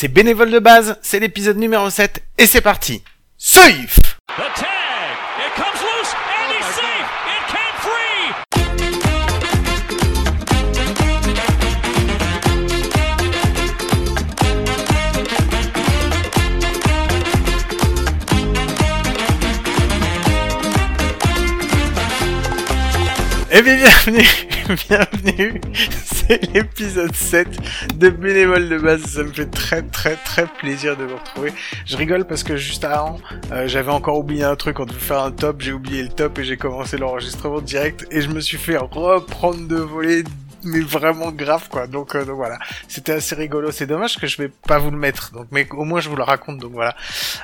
C'est bénévole de base, c'est l'épisode numéro 7 et c'est parti. Safe. Eh bien, bienvenue, bienvenue, c'est l'épisode 7 de Bénévole de base, ça me fait très très très plaisir de vous retrouver. Je rigole parce que juste avant, euh, j'avais encore oublié un truc, on devait faire un top, j'ai oublié le top et j'ai commencé l'enregistrement direct et je me suis fait reprendre de voler mais vraiment grave quoi. Donc, euh, donc voilà, c'était assez rigolo. C'est dommage que je vais pas vous le mettre. Donc, mais au moins je vous le raconte. Donc voilà.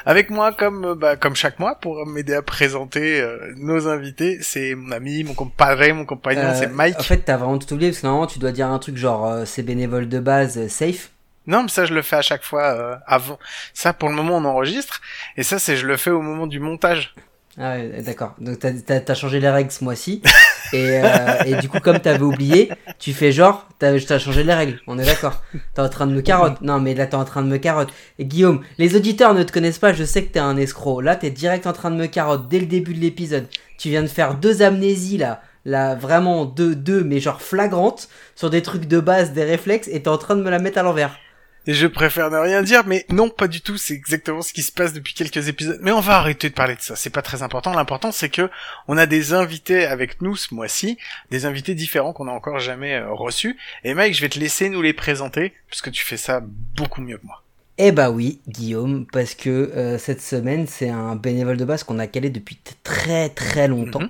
Avec moi, comme euh, bah, comme chaque mois, pour m'aider à présenter euh, nos invités, c'est mon ami, mon compadre, mon compagnon, c'est Mike. En fait, t'as vraiment tout oublié parce que normalement tu dois dire un truc genre c'est bénévole de base, safe. Non, mais ça je le fais à chaque fois avant. Ça pour le moment on enregistre et ça c'est je le fais au moment du montage. Ah ouais, d'accord. Donc t'as as, changé les règles ce mois-ci. Et, euh, et, du coup, comme t'avais oublié, tu fais genre, t'as as changé les règles. On est d'accord. T'es en train de me carotte. Non, mais là, t'es en train de me carotte. Et Guillaume, les auditeurs ne te connaissent pas. Je sais que t'es un escroc. Là, t'es direct en train de me carotte dès le début de l'épisode. Tu viens de faire deux amnésies là. Là, vraiment deux, deux, mais genre flagrantes sur des trucs de base, des réflexes, et t'es en train de me la mettre à l'envers et je préfère ne rien dire, mais non, pas du tout, c'est exactement ce qui se passe depuis quelques épisodes. Mais on va arrêter de parler de ça, c'est pas très important. L'important, c'est que on a des invités avec nous ce mois-ci, des invités différents qu'on a encore jamais euh, reçus. Et Mike, je vais te laisser nous les présenter, puisque tu fais ça beaucoup mieux que moi. Eh bah oui, Guillaume, parce que euh, cette semaine, c'est un bénévole de base qu'on a calé depuis très très longtemps. Mhm.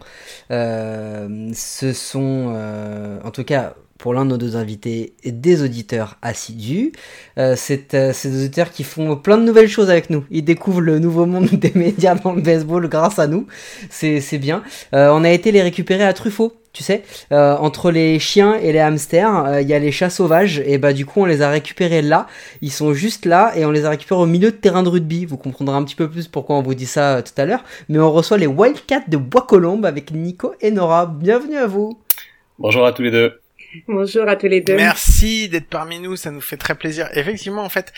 euh, ce sont, euh, en tout cas, pour l'un de nos deux invités, des auditeurs assidus. Euh, c'est euh, ces auditeurs qui font plein de nouvelles choses avec nous. Ils découvrent le nouveau monde des médias dans le baseball grâce à nous. C'est bien. Euh, on a été les récupérer à Truffaut. Tu sais, euh, entre les chiens et les hamsters, il y a les chats sauvages, et bah du coup on les a récupérés là. Ils sont juste là et on les a récupérés au milieu de terrain de rugby. Vous comprendrez un petit peu plus pourquoi on vous dit ça tout à l'heure. Mais on reçoit les Wildcats de Bois-Colombes avec Nico et Nora. Bienvenue à vous. Bonjour à tous les deux. Bonjour à tous les deux. Merci d'être parmi nous, ça nous fait très plaisir. Effectivement, en fait,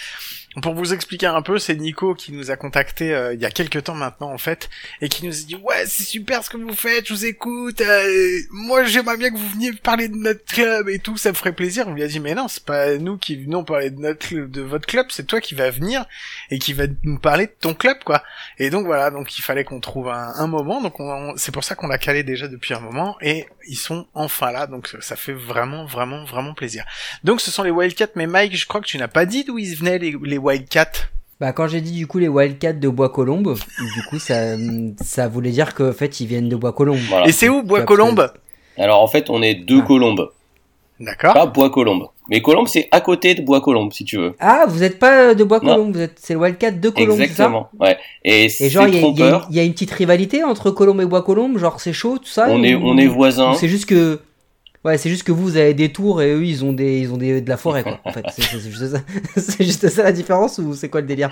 pour vous expliquer un peu, c'est Nico qui nous a contacté euh, il y a quelques temps maintenant en fait, et qui nous a dit ouais c'est super ce que vous faites, je vous écoute, euh, moi j'aimerais bien que vous veniez parler de notre club et tout, ça me ferait plaisir. On lui a dit mais non c'est pas nous qui venons parler de notre de votre club, c'est toi qui vas venir et qui va nous parler de ton club quoi. Et donc voilà, donc il fallait qu'on trouve un, moment, donc c'est pour ça qu'on l'a calé déjà depuis un moment et ils sont enfin là, donc ça fait vraiment vraiment vraiment plaisir. Donc ce sont les Wildcats, mais Mike, je crois que tu n'as pas dit d'où ils venaient les, les Wildcats bah quand j'ai dit du coup les Wildcats de Bois-Colombes, du coup ça ça voulait dire qu'en fait ils viennent de Bois-Colombes. Et c'est où Bois-Colombes Alors en fait on est deux ah. Colombes. D'accord. Pas Bois-Colombes. Mais Colombes c'est à côté de Bois-Colombes si tu veux. Ah vous êtes pas de Bois-Colombes, vous êtes c'est le Wildcat de Colombes. Exactement. ouais. Et, et genre il y, y, a une petite rivalité entre Colombes et Bois-Colombes, genre c'est chaud tout ça. On est on est voisins. C'est juste que Ouais, c'est juste que vous, vous avez des tours et eux, ils ont des, ils ont des, de la forêt, quoi. En fait, c'est juste, ça. juste ça la différence ou c'est quoi le délire?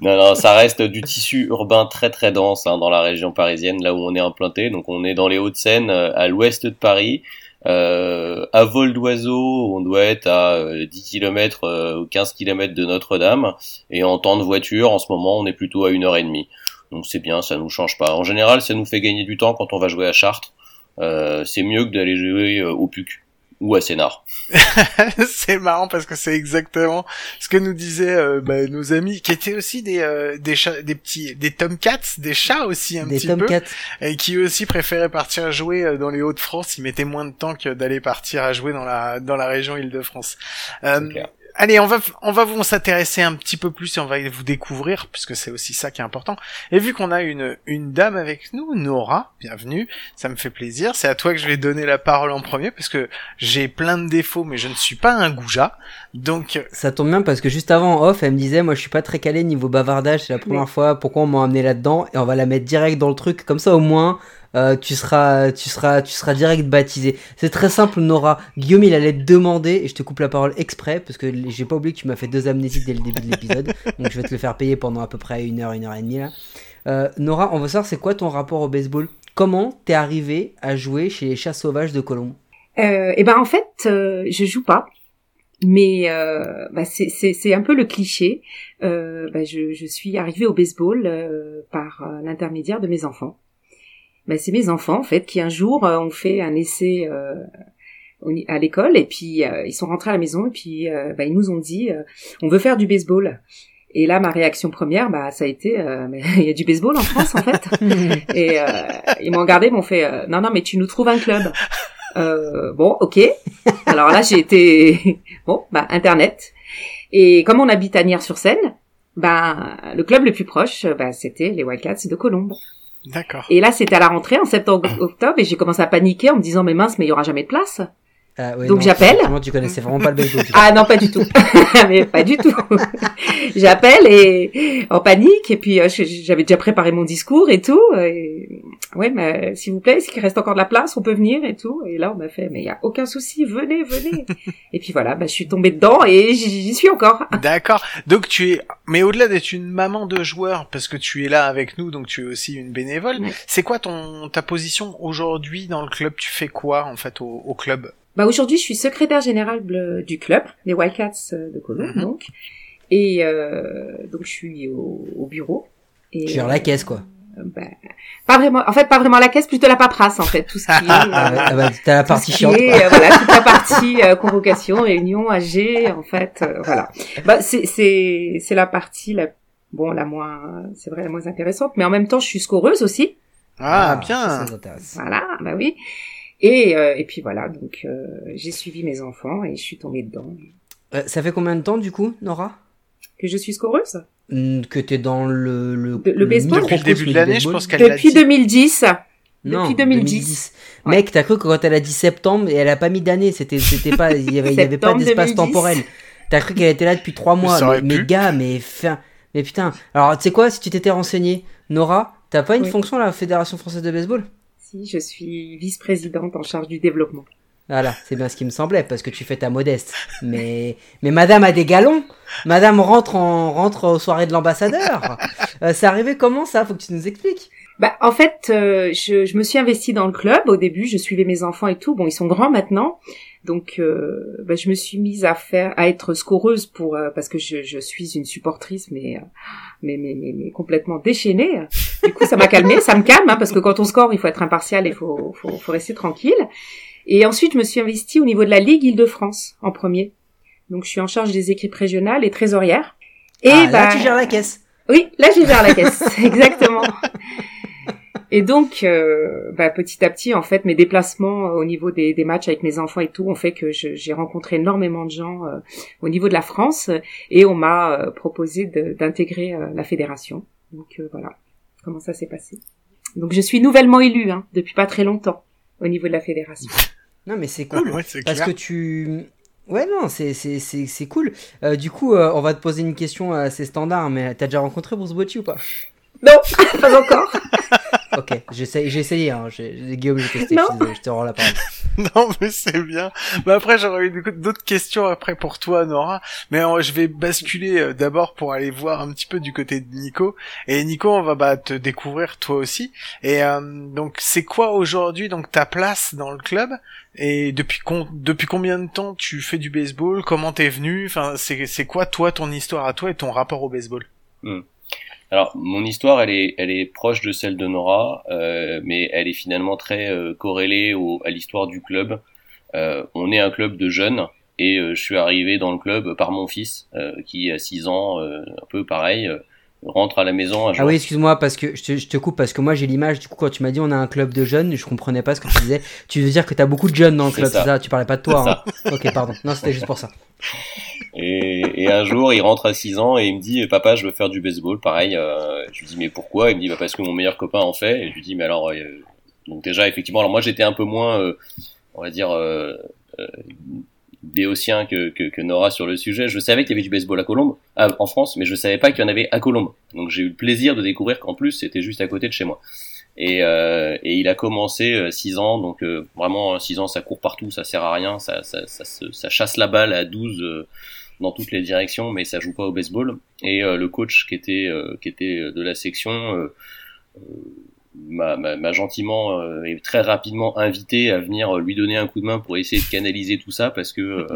Non, non, ça reste du tissu urbain très très dense hein, dans la région parisienne, là où on est implanté. Donc, on est dans les Hauts-de-Seine, euh, à l'ouest de Paris. Euh, à vol d'oiseau, on doit être à 10 km euh, ou 15 km de Notre-Dame. Et en temps de voiture, en ce moment, on est plutôt à une heure et demie. Donc c'est bien, ça nous change pas. En général, ça nous fait gagner du temps quand on va jouer à Chartres. Euh, c'est mieux que d'aller jouer euh, au PUC ou à Sénart. c'est marrant parce que c'est exactement ce que nous disaient euh, bah, nos amis qui étaient aussi des des chats, des petits des tomcats, des chats aussi un petit peu et qui aussi préféraient partir jouer dans les Hauts-de-France, ils mettaient moins de temps que d'aller partir à jouer dans la dans la région Île-de-France. Allez, on va on va vous s'intéresser un petit peu plus et on va vous découvrir puisque c'est aussi ça qui est important. Et vu qu'on a une une dame avec nous, Nora, bienvenue, ça me fait plaisir. C'est à toi que je vais donner la parole en premier parce que j'ai plein de défauts mais je ne suis pas un goujat. Donc ça tombe bien parce que juste avant off, elle me disait moi je suis pas très calé niveau bavardage, c'est la première fois, pourquoi on m'a amené là-dedans et on va la mettre direct dans le truc comme ça au moins euh, tu seras, tu seras, tu seras direct baptisé. C'est très simple, Nora. Guillaume, il allait te demander, et je te coupe la parole exprès, parce que j'ai pas oublié que tu m'as fait deux amnésies dès le début de l'épisode, donc je vais te le faire payer pendant à peu près une heure, une heure et demie là. Euh, Nora, on veut savoir c'est quoi ton rapport au baseball? Comment t'es arrivé à jouer chez les chats sauvages de Colombe euh, Et eh ben en fait, euh, je joue pas. mais euh, bah, c'est un peu le cliché. Euh, bah, je, je, suis arrivée au baseball euh, par euh, l'intermédiaire de mes enfants. Bah, c'est mes enfants en fait qui un jour euh, ont fait un essai à l'école et puis ils sont rentrés à la maison et puis bah, ils nous ont dit on veut faire du baseball. Et là, ma réaction première, bah, ça a été, il y a du baseball en France, en fait. et ils m'ont regardé, m'ont fait, non, non, mais tu nous trouves un club. Euh, bon, ok. Alors là, j'ai été bon, bah internet. Et comme on habite à Nières-sur-Seine, bah le club le plus proche, bah c'était les Wildcats de Colombes. D'accord. Et là, c'était à la rentrée en septembre-octobre, et j'ai commencé à paniquer en me disant mais mince, mais il y aura jamais de place. Ah, Donc j'appelle. Tu connaissais vraiment pas le baseball. ah non, pas du tout. mais pas du tout. j'appelle et en panique et puis euh, j'avais déjà préparé mon discours et tout. Et... Ouais, mais s'il vous plaît, est-ce qu'il reste encore de la place On peut venir et tout. Et là, on m'a fait, mais il y a aucun souci, venez, venez. et puis voilà, bah, je suis tombée dedans et j'y suis encore. D'accord. Donc tu es, mais au-delà d'être une maman de joueur, parce que tu es là avec nous, donc tu es aussi une bénévole. C'est quoi ton ta position aujourd'hui dans le club? Tu fais quoi en fait au, au club? Bah aujourd'hui, je suis secrétaire générale du club, les Wildcats euh, de Colombes, mhm. donc. Et euh, donc je suis au, au bureau. Et, Genre la caisse, quoi. Euh, bah, pas vraiment. En fait, pas vraiment la caisse, plutôt la paperasse, en fait, tout ce qui est. Euh, ah bah, t'as la partie chiante. Euh, voilà, toute la partie convocation, réunion, AG, en fait, voilà. Bah, c'est c'est c'est la partie la bon la moins, c'est vrai la moins intéressante, mais en même temps, je suis scoreuse aussi. Ah, ah bien. Voilà, bah oui. Et, euh, et puis voilà, donc euh, j'ai suivi mes enfants et je suis tombée dedans. Euh, ça fait combien de temps du coup, Nora? Que je suis scoreuse? Que t'es dans le le, le, baseball depuis le début de l'année, je pense qu'elle Depuis 2010. Non, depuis 2010. Mec, t'as cru que quand elle a dit septembre et elle a pas mis d'année, c'était c'était pas il y avait, y avait pas d'espace temporel. T'as cru qu'elle était là depuis trois mois. Mais, mais, gars, mais fin, mais putain. Alors tu sais quoi, si tu t'étais renseigné, Nora, t'as pas une fonction à la Fédération française de baseball? Je suis vice-présidente en charge du développement. Voilà, c'est bien ce qui me semblait parce que tu fais ta modeste. Mais mais Madame a des galons. Madame rentre en rentre aux soirées de l'ambassadeur. Euh, c'est arrivé comment ça? Faut que tu nous expliques. Bah en fait, euh, je, je me suis investie dans le club. Au début, je suivais mes enfants et tout. Bon, ils sont grands maintenant, donc, euh, bah, je me suis mise à faire, à être scoreuse pour euh, parce que je, je, suis une supportrice, mais, euh, mais, mais, mais, complètement déchaînée. Du coup, ça m'a calmée, ça me calme, hein, parce que quand on score, il faut être impartial et il faut, faut, faut, rester tranquille. Et ensuite, je me suis investie au niveau de la Ligue Île-de-France en premier. Donc, je suis en charge des équipes régionales et trésorières. Et ah, bah, là, tu gères la caisse. Oui, là, je gère la caisse, exactement. Et donc, euh, bah, petit à petit, en fait, mes déplacements au niveau des, des, matchs avec mes enfants et tout ont fait que j'ai rencontré énormément de gens euh, au niveau de la France et on m'a euh, proposé d'intégrer la fédération. Donc voilà comment ça s'est passé? Donc je suis nouvellement élue hein, depuis pas très longtemps au niveau de la fédération. Non mais c'est cool parce que tu Ouais, non, c'est, c'est, c'est, c'est cool. du coup, on va te poser une question assez standard, mais t'as déjà rencontré Bruce Bocci ou pas? Non, pas encore. Ok, j'ai essayé, hein. Guillaume, j'ai testé, je, je te rends la parole. non, mais c'est bien. Mais après, j'aurais eu d'autres questions après pour toi, Nora. Mais euh, je vais basculer euh, d'abord pour aller voir un petit peu du côté de Nico. Et Nico, on va bah, te découvrir toi aussi. Et euh, donc, c'est quoi aujourd'hui donc ta place dans le club? Et depuis depuis combien de temps tu fais du baseball? Comment t'es venu? Enfin, c'est quoi toi ton histoire à toi et ton rapport au baseball? Hmm. Alors, mon histoire, elle est, elle est proche de celle de Nora, euh, mais elle est finalement très euh, corrélée au, à l'histoire du club. Euh, on est un club de jeunes, et je suis arrivé dans le club par mon fils, qui a 6 ans, un peu pareil, rentre à la maison. ah oui, excuse-moi, parce que je te, je te, coupe, parce que moi j'ai l'image, du coup, quand tu m'as dit on a un club de jeunes, je comprenais pas ce que tu disais. tu veux dire que t'as beaucoup de jeunes dans le club, c'est ça? Tu parlais pas de toi. Hein. Ok, pardon. Non, c'était juste pour ça. Et, et, un jour, il rentre à 6 ans et il me dit, papa, je veux faire du baseball. Pareil, euh, je lui dis, mais pourquoi? Il me dit, bah, parce que mon meilleur copain en fait. Et je lui dis, mais alors, euh, donc déjà, effectivement, alors moi j'étais un peu moins, euh, on va dire, euh, euh, béotien que, que, que, Nora sur le sujet. Je savais qu'il y avait du baseball à Colombes, en France, mais je savais pas qu'il y en avait à Colombes. Donc j'ai eu le plaisir de découvrir qu'en plus c'était juste à côté de chez moi. Et, euh, et il a commencé 6 ans, donc vraiment 6 ans ça court partout, ça sert à rien, ça, ça, ça, ça chasse la balle à 12 dans toutes les directions, mais ça joue pas au baseball. Et le coach qui était qui était de la section m'a gentiment euh, et très rapidement invité à venir lui donner un coup de main pour essayer de canaliser tout ça parce que euh,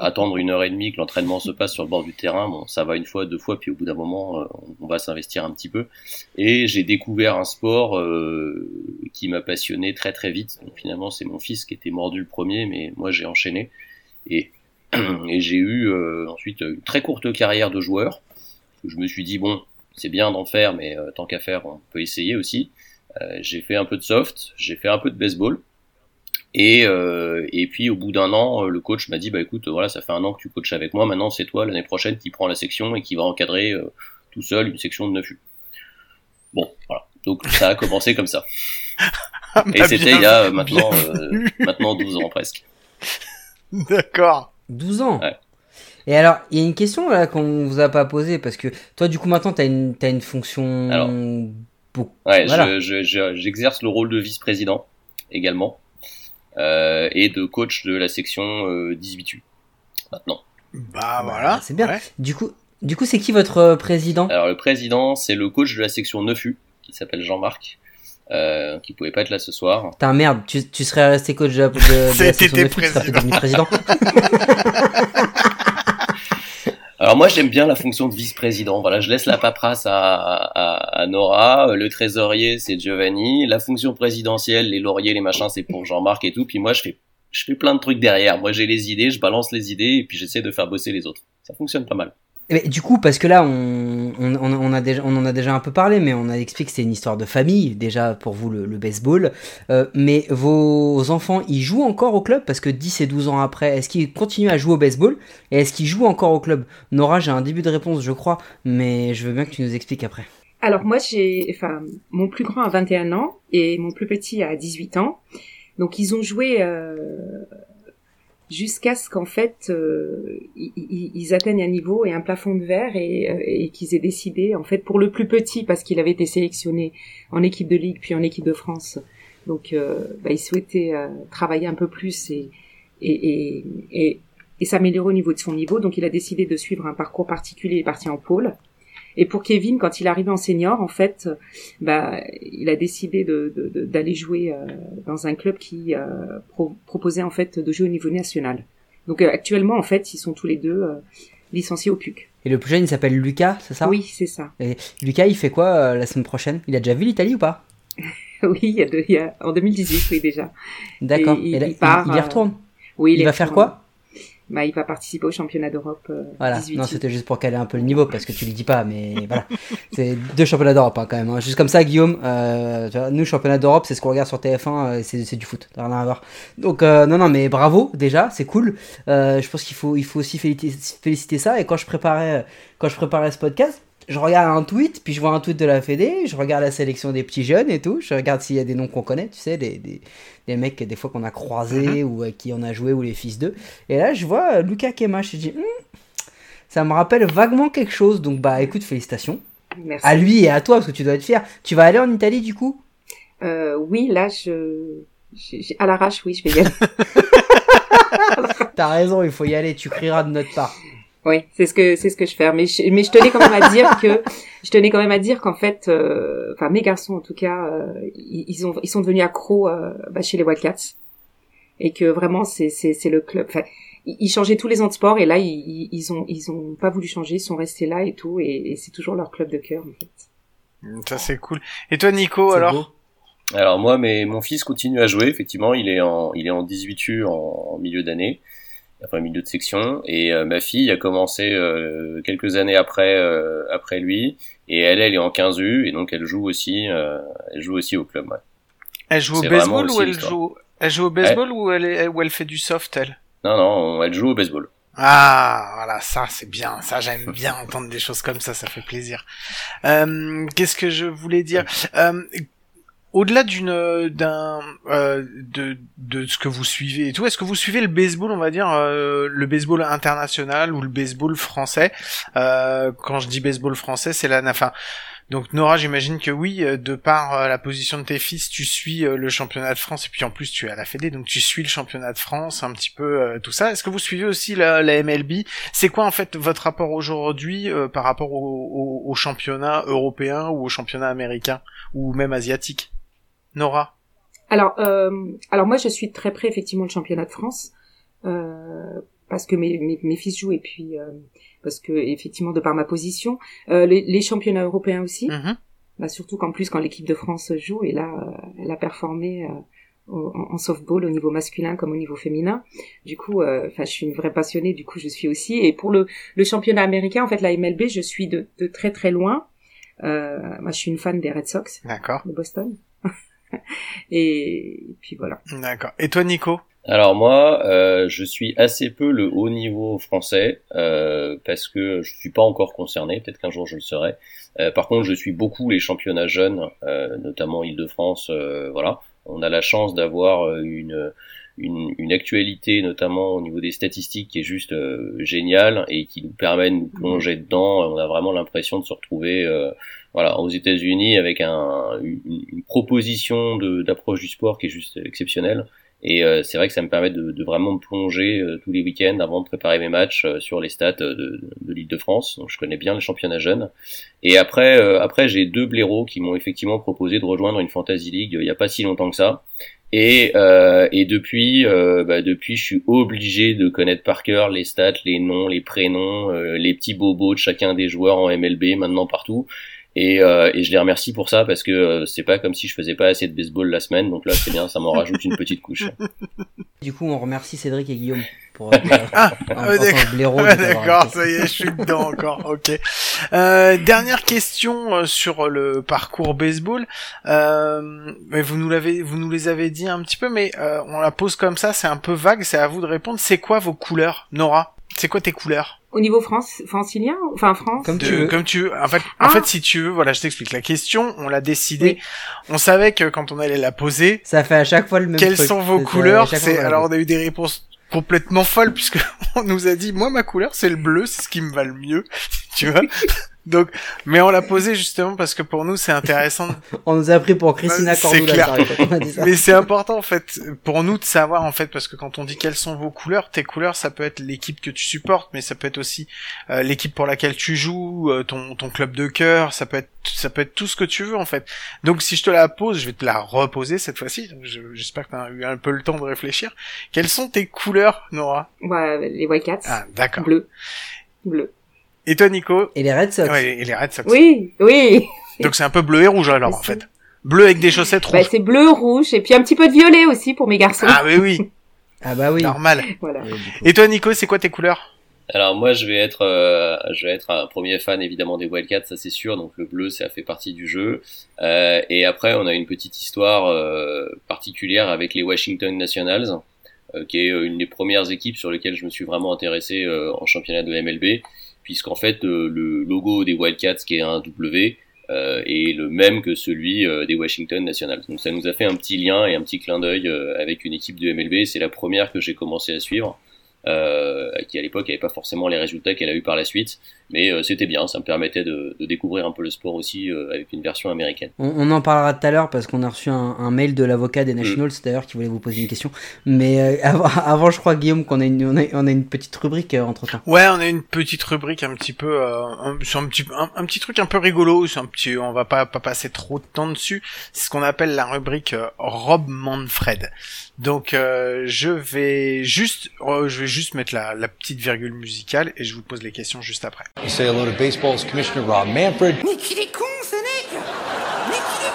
attendre une heure et demie que l'entraînement se passe sur le bord du terrain, bon, ça va une fois, deux fois, puis au bout d'un moment, on va s'investir un petit peu. Et j'ai découvert un sport qui m'a passionné très très vite. Donc, finalement, c'est mon fils qui était mordu le premier, mais moi j'ai enchaîné et, et j'ai eu ensuite une très courte carrière de joueur. Je me suis dit bon, c'est bien d'en faire, mais euh, tant qu'à faire, on peut essayer aussi. Euh, j'ai fait un peu de soft, j'ai fait un peu de baseball. Et, euh, et puis au bout d'un an, le coach m'a dit bah écoute voilà ça fait un an que tu coaches avec moi, maintenant c'est toi l'année prochaine qui prend la section et qui va encadrer tout seul une section de 9 U. Bon voilà donc ça a commencé comme ça. et c'était il y a maintenant maintenant 12 ans presque. D'accord. 12 ans? Ouais. Et alors, il y a une question là qu'on vous a pas posée parce que toi, du coup, maintenant, tu as une, as une fonction. Alors, ouais, j'exerce le rôle de vice-président également euh, et de coach de la section 18U euh, maintenant. Bah voilà, c'est bien. Du coup, du coup, c'est qui votre euh, président? Alors le président, c'est le coach de la section 9U qui s'appelle Jean-Marc. Euh, qui pouvait pas être là ce soir. T'es un merde, tu, tu serais resté coach de, de, de la section 9U, tu serais devenu président. Alors moi j'aime bien la fonction de vice-président. Voilà, je laisse la paperasse à, à, à Nora, le trésorier c'est Giovanni, la fonction présidentielle, les lauriers, les machins c'est pour Jean-Marc et tout. Puis moi je fais je fais plein de trucs derrière. Moi j'ai les idées, je balance les idées et puis j'essaie de faire bosser les autres. Ça fonctionne pas mal. Mais du coup, parce que là, on, on, on, a déjà, on en a déjà un peu parlé, mais on a expliqué que c'est une histoire de famille, déjà pour vous le, baseball. Euh, mais vos enfants, ils jouent encore au club? Parce que 10 et 12 ans après, est-ce qu'ils continuent à jouer au baseball? Et est-ce qu'ils jouent encore au club? Nora, j'ai un début de réponse, je crois, mais je veux bien que tu nous expliques après. Alors moi, j'ai, enfin, mon plus grand a 21 ans et mon plus petit a 18 ans. Donc ils ont joué euh, jusqu'à ce qu'en fait euh, ils, atteignent un niveau et un plafond de verre et, euh, et qu'ils aient décidé en fait pour le plus petit parce qu'il avait été sélectionné en équipe de ligue puis en équipe de France. Donc euh, bah, il souhaitait travailler un peu plus et et, et, et s'améliorer au niveau de son niveau. Donc il a décidé de suivre un parcours particulier et parti en pôle et pour Kevin, quand il est arrivé en senior, en fait, bah, il a décidé d'aller jouer euh, dans un club qui euh, proposait en fait de jouer au niveau national. Donc euh, actuellement, en fait, ils sont tous les deux licenciés au PUC. Et le plus jeune, il s'appelle Lucas, c'est ça? Oui, c'est ça. Et Lucas, il fait quoi la semaine prochaine? Il a déjà vu l'Italie ou pas? Oui, il y, a il y, a en 2018, oui déjà. D'accord. Il, il, part, il, y retourne. Oui, il, va faire quoi? Bah, il va participer au championnat d'Europe. Euh, voilà, non, c'était juste pour caler un peu le niveau parce que tu le dis pas, mais voilà, c'est deux championnats d'Europe hein, quand même. Hein. Juste comme ça, Guillaume, euh, tu vois, nous championnat d'Europe, c'est ce qu'on regarde sur TF1, euh, c'est du foot, rien à voir. Donc euh, non, non, mais bravo déjà, c'est cool. Euh, je pense qu'il faut, il faut aussi féliciter, féliciter ça. Et quand je préparais, quand je préparais ce podcast, je regarde un tweet, puis je vois un tweet de la Fédé, je regarde la sélection des petits jeunes et tout, je regarde s'il y a des noms qu'on connaît, tu sais, des, des, des mecs des fois qu'on a croisés mhm. ou à qui on a joué ou les fils d'eux. Et là, je vois euh, Lucas Kema, je dis, hmm, ça me rappelle vaguement quelque chose, donc bah écoute, félicitations. Merci. À lui et à toi, parce que tu dois être fier. Tu vas aller en Italie du coup? Euh, Oui, là, je... à l'arrache, oui, je vais y aller. T'as raison, il faut y aller, tu crieras de notre part. Oui, c'est ce que c'est ce que je fais. Mais je, mais je tenais quand même à dire que je tenais quand même à dire qu'en fait, euh, enfin mes garçons en tout cas, euh, ils, ont ils sont devenus accros euh, bah, chez les Wildcats et que vraiment c'est c'est c'est le club. Enfin, ils changeaient tous les ans de sport et là ils, ils ont ils ont pas voulu changer, ils sont restés là et tout et, c'est toujours leur club de cœur en fait. Ça c'est cool. Et toi Nico alors Alors moi mais mon fils continue à jouer effectivement, il est en il est en 18U en milieu d'année enfin milieu de section. Et euh, ma fille a commencé euh, quelques années après euh, après lui, et elle elle est en 15 U et donc elle joue aussi elle joue aussi au club. Ouais. Elle joue au baseball ou elle joue elle joue au baseball ou elle est, ou elle fait du soft elle? Non non, elle joue au baseball. Ah, voilà, ça c'est bien, ça j'aime bien entendre des choses comme ça, ça fait plaisir. Euh, Qu'est-ce que je voulais dire? Euh, au-delà d'une d'un euh, de de ce que vous suivez et tout, est-ce que vous suivez le baseball, on va dire euh, le baseball international ou le baseball français? Euh, Quand je dis baseball français, c'est la enfin Donc Nora, j'imagine que oui, euh, de par euh, la position de tes fils, tu suis euh, le championnat de France et puis en plus tu es à la Fédé, donc tu suis le championnat de France, un petit peu tout ça. Est-ce que vous suivez aussi la, MLB C'est quoi en fait votre rapport aujourd'hui par rapport au, championnat européen ou au championnat américain ou même asiatique? Nora Alors, alors moi je suis très près effectivement le championnat de France parce que mes, mes, mes, fils jouent et puis parce que effectivement de par ma position, euh, les, les, championnats européens aussi. Mm-hmm. Bah, surtout qu'en plus quand l'équipe de France joue et là euh, elle a performé euh, en, softball au niveau masculin comme au niveau féminin. Du coup, enfin je suis une vraie passionnée. Du coup je suis aussi et pour le, le championnat américain en fait la MLB je suis de, de très très loin. moi je suis une fan des Red Sox de Boston. et, et puis voilà. D'accord. Et toi Nico? Alors moi, euh, je suis assez peu le haut niveau français euh, parce que je suis pas encore concerné. Peut-être qu'un jour je le serai. Euh, par contre, je suis beaucoup les championnats jeunes, notamment Île-de-France. voilà, on a la chance d'avoir une, une, une actualité, notamment au niveau des statistiques, qui est juste géniale et qui nous permet de nous plonger dedans. On a vraiment l'impression de se retrouver voilà, aux États-Unis avec un, une, une proposition d'approche du sport qui est juste exceptionnelle. Et euh, c'est vrai que ça me permet de, de vraiment me plonger euh, tous les week-ends avant de préparer mes matchs euh, sur les stats de, de, l'île de France. Donc je connais bien le championnat jeune. Et après, après j'ai deux blaireaux qui m'ont effectivement proposé de rejoindre une fantasy league il n'y a pas si longtemps que ça. Et, et depuis, bah, depuis, je suis obligé de connaître par cœur les stats, les noms, les prénoms, les petits bobos de chacun des joueurs en MLB maintenant partout. Et, euh, et, je les remercie pour ça parce que euh, c'est pas comme si je faisais pas assez de baseball la semaine, donc là c'est bien, ça m'en rajoute une petite couche. Du coup, on remercie Cédric et Guillaume pour euh, ah, d'accord, ça y est, je suis dedans encore. Ok. Euh, dernière question euh, sur le parcours baseball. Euh, mais vous nous l'avez, vous nous les avez dit un petit peu, mais on la pose comme ça, c'est un peu vague. C'est à vous de répondre. C'est quoi vos couleurs, Nora? C'est quoi tes couleurs au niveau France, francilien, enfin France. Comme tu veux. Comme tu veux. En fait, en ah. fait, si tu veux, voilà, je t'explique. La question, on l'a décidé. On savait que quand on allait la poser. Ça fait à chaque fois le même. Quelles sont vos couleurs? C'est alors on a eu des réponses complètement folles puisque on nous a dit moi ma couleur c'est le bleu, c'est ce qui me va le mieux, tu vois? Donc, mais on l'a posé justement parce que pour nous c'est intéressant. on nous a pris pour Christina Cordula. mais c'est important en fait pour nous de savoir en fait parce que quand on dit quelles sont vos couleurs, tes couleurs ça peut être l'équipe que tu supportes, mais ça peut être aussi euh, l'équipe pour laquelle tu joues, euh, ton ton club de cœur, ça peut être ça peut être tout ce que tu veux en fait. Donc si je te la pose, je vais te la reposer cette fois-ci. J'espère que tu as eu un peu le temps de réfléchir. Quelles sont tes couleurs, Nora? Ouais, les White Cats. Ah, d'accord. Bleu. Bleu. Et toi, Nico Et les Red Sox. Ouais, et les Red Sox. Oui, oui. Donc c'est un peu bleu et rouge alors en fait. Bleu avec des chaussettes bah, rouges. Bah, c'est bleu, rouge et puis un petit peu de violet aussi pour mes garçons. Ah oui oui. ah bah oui. Normal. Voilà. Et toi, Nico, c'est quoi tes couleurs? Alors moi je vais être euh, je vais être un premier fan évidemment des Wildcats ça c'est sûr donc le bleu ça fait partie du jeu euh, et après on a une petite histoire euh, particulière avec les Washington Nationals euh, qui est une des premières équipes sur lesquelles je me suis vraiment intéressé en championnat de MLB puisqu'en fait euh, le logo des Wildcats qui est un W euh, est le même que celui euh, des Washington Nationals. Donc ça nous a fait un petit lien et un petit clin d'œil avec une équipe de MLB. C'est la première que j'ai commencé à suivre euh, qui à l'époque n'avait pas forcément les résultats qu'elle a eu par la suite, mais euh, c'était bien, ça me permettait de, de, découvrir un peu le sport aussi euh, avec une version américaine. On, en parlera tout à l'heure parce qu'on a reçu un, un mail de l'avocat des Nationals mm. d'ailleurs qui voulait vous poser une question, mais euh, avant, avant, je crois Guillaume qu'on a une, on a, on a une petite rubrique entre temps. Ouais, on a une petite rubrique un petit peu, un, un, petit, un, petit truc un peu rigolo, c'est un petit, on va pas, pas passer trop de temps dessus, c'est ce qu'on appelle la rubrique Rob Manfred. Donc je vais juste, je vais juste mettre la, la, petite virgule musicale et je vous pose les questions juste après. You say hello to baseball's commissioner Rob Manfred. Mais qu'il est con, ce mec Mais qu'il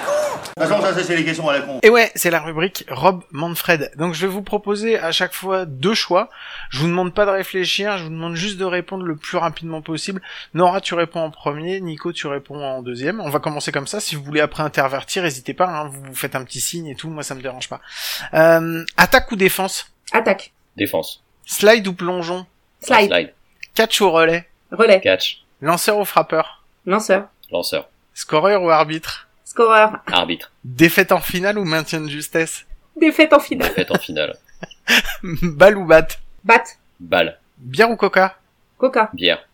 est con Attends, ça c'est les questions à la con. Et ouais, c'est la rubrique Rob Manfred. Donc je vais vous proposer à chaque fois deux choix. Je vous demande pas de réfléchir, je vous demande juste de répondre le plus rapidement possible. Nora, tu réponds en premier, Nico, tu réponds en deuxième. On va commencer comme ça. Si vous voulez après intervertir, n'hésitez pas. Hein, vous faites un petit signe et tout. Moi, ça me dérange pas. Euh, attaque ou défense? Attaque. Défense. Slide ou plongeon? Slide. Catch ou relais? Relais. Catch. Lanceur ou frappeur? Lanceur. Lanceur. Scoreur ou arbitre? Scoreur. Arbitre. Défaite en finale ou maintien de justesse Défaite en finale. Défaite en finale. Balle ou batte Batte. Balle. Bière ou coca Coca. Bière.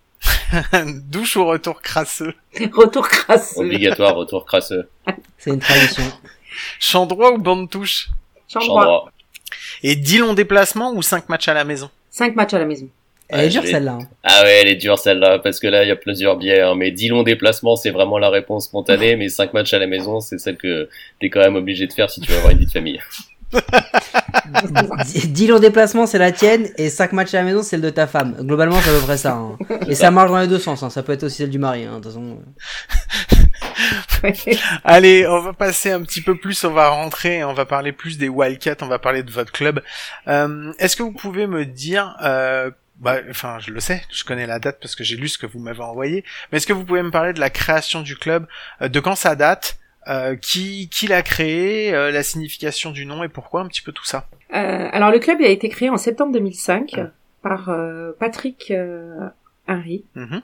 Douche ou retour crasseux Retour crasseux. Obligatoire, retour crasseux. C'est une tradition. Champ droit ou bande touche Champ droit. Et 10 longs déplacements ou 5 matchs à la maison Cinq matchs à la maison. Elle est dure celle-là. hein. Ah ouais, elle est dure celle-là, parce que là, il y a plusieurs biais. hein. Mais 10 longs déplacements, c'est vraiment la réponse spontanée. Mais 5 matchs à la maison, c'est celle que t'es quand même obligé de faire si tu veux avoir une vie de famille. 10 longs déplacements, c'est la tienne, et 5 matchs à la maison, c'est celle de ta femme. Globalement, c'est à peu près ça. hein. Et ça marche dans les deux sens. hein. Ça peut être aussi celle du mari. hein, De toute façon. Allez, on va passer un petit peu plus, on va rentrer, on va parler plus des Wildcats, on va parler de votre club. Euh, Est-ce que vous pouvez me dire, euh, bah, enfin, je le sais, je connais la date parce que j'ai lu ce que vous m'avez envoyé, mais est-ce que vous pouvez me parler de la création du club, euh, de quand ça date, euh, qui, qui l'a créé, euh, la signification du nom et pourquoi, un petit peu tout ça? Euh, alors le club a été créé en septembre 2005 par euh, Patrick euh, Henry. Mhm.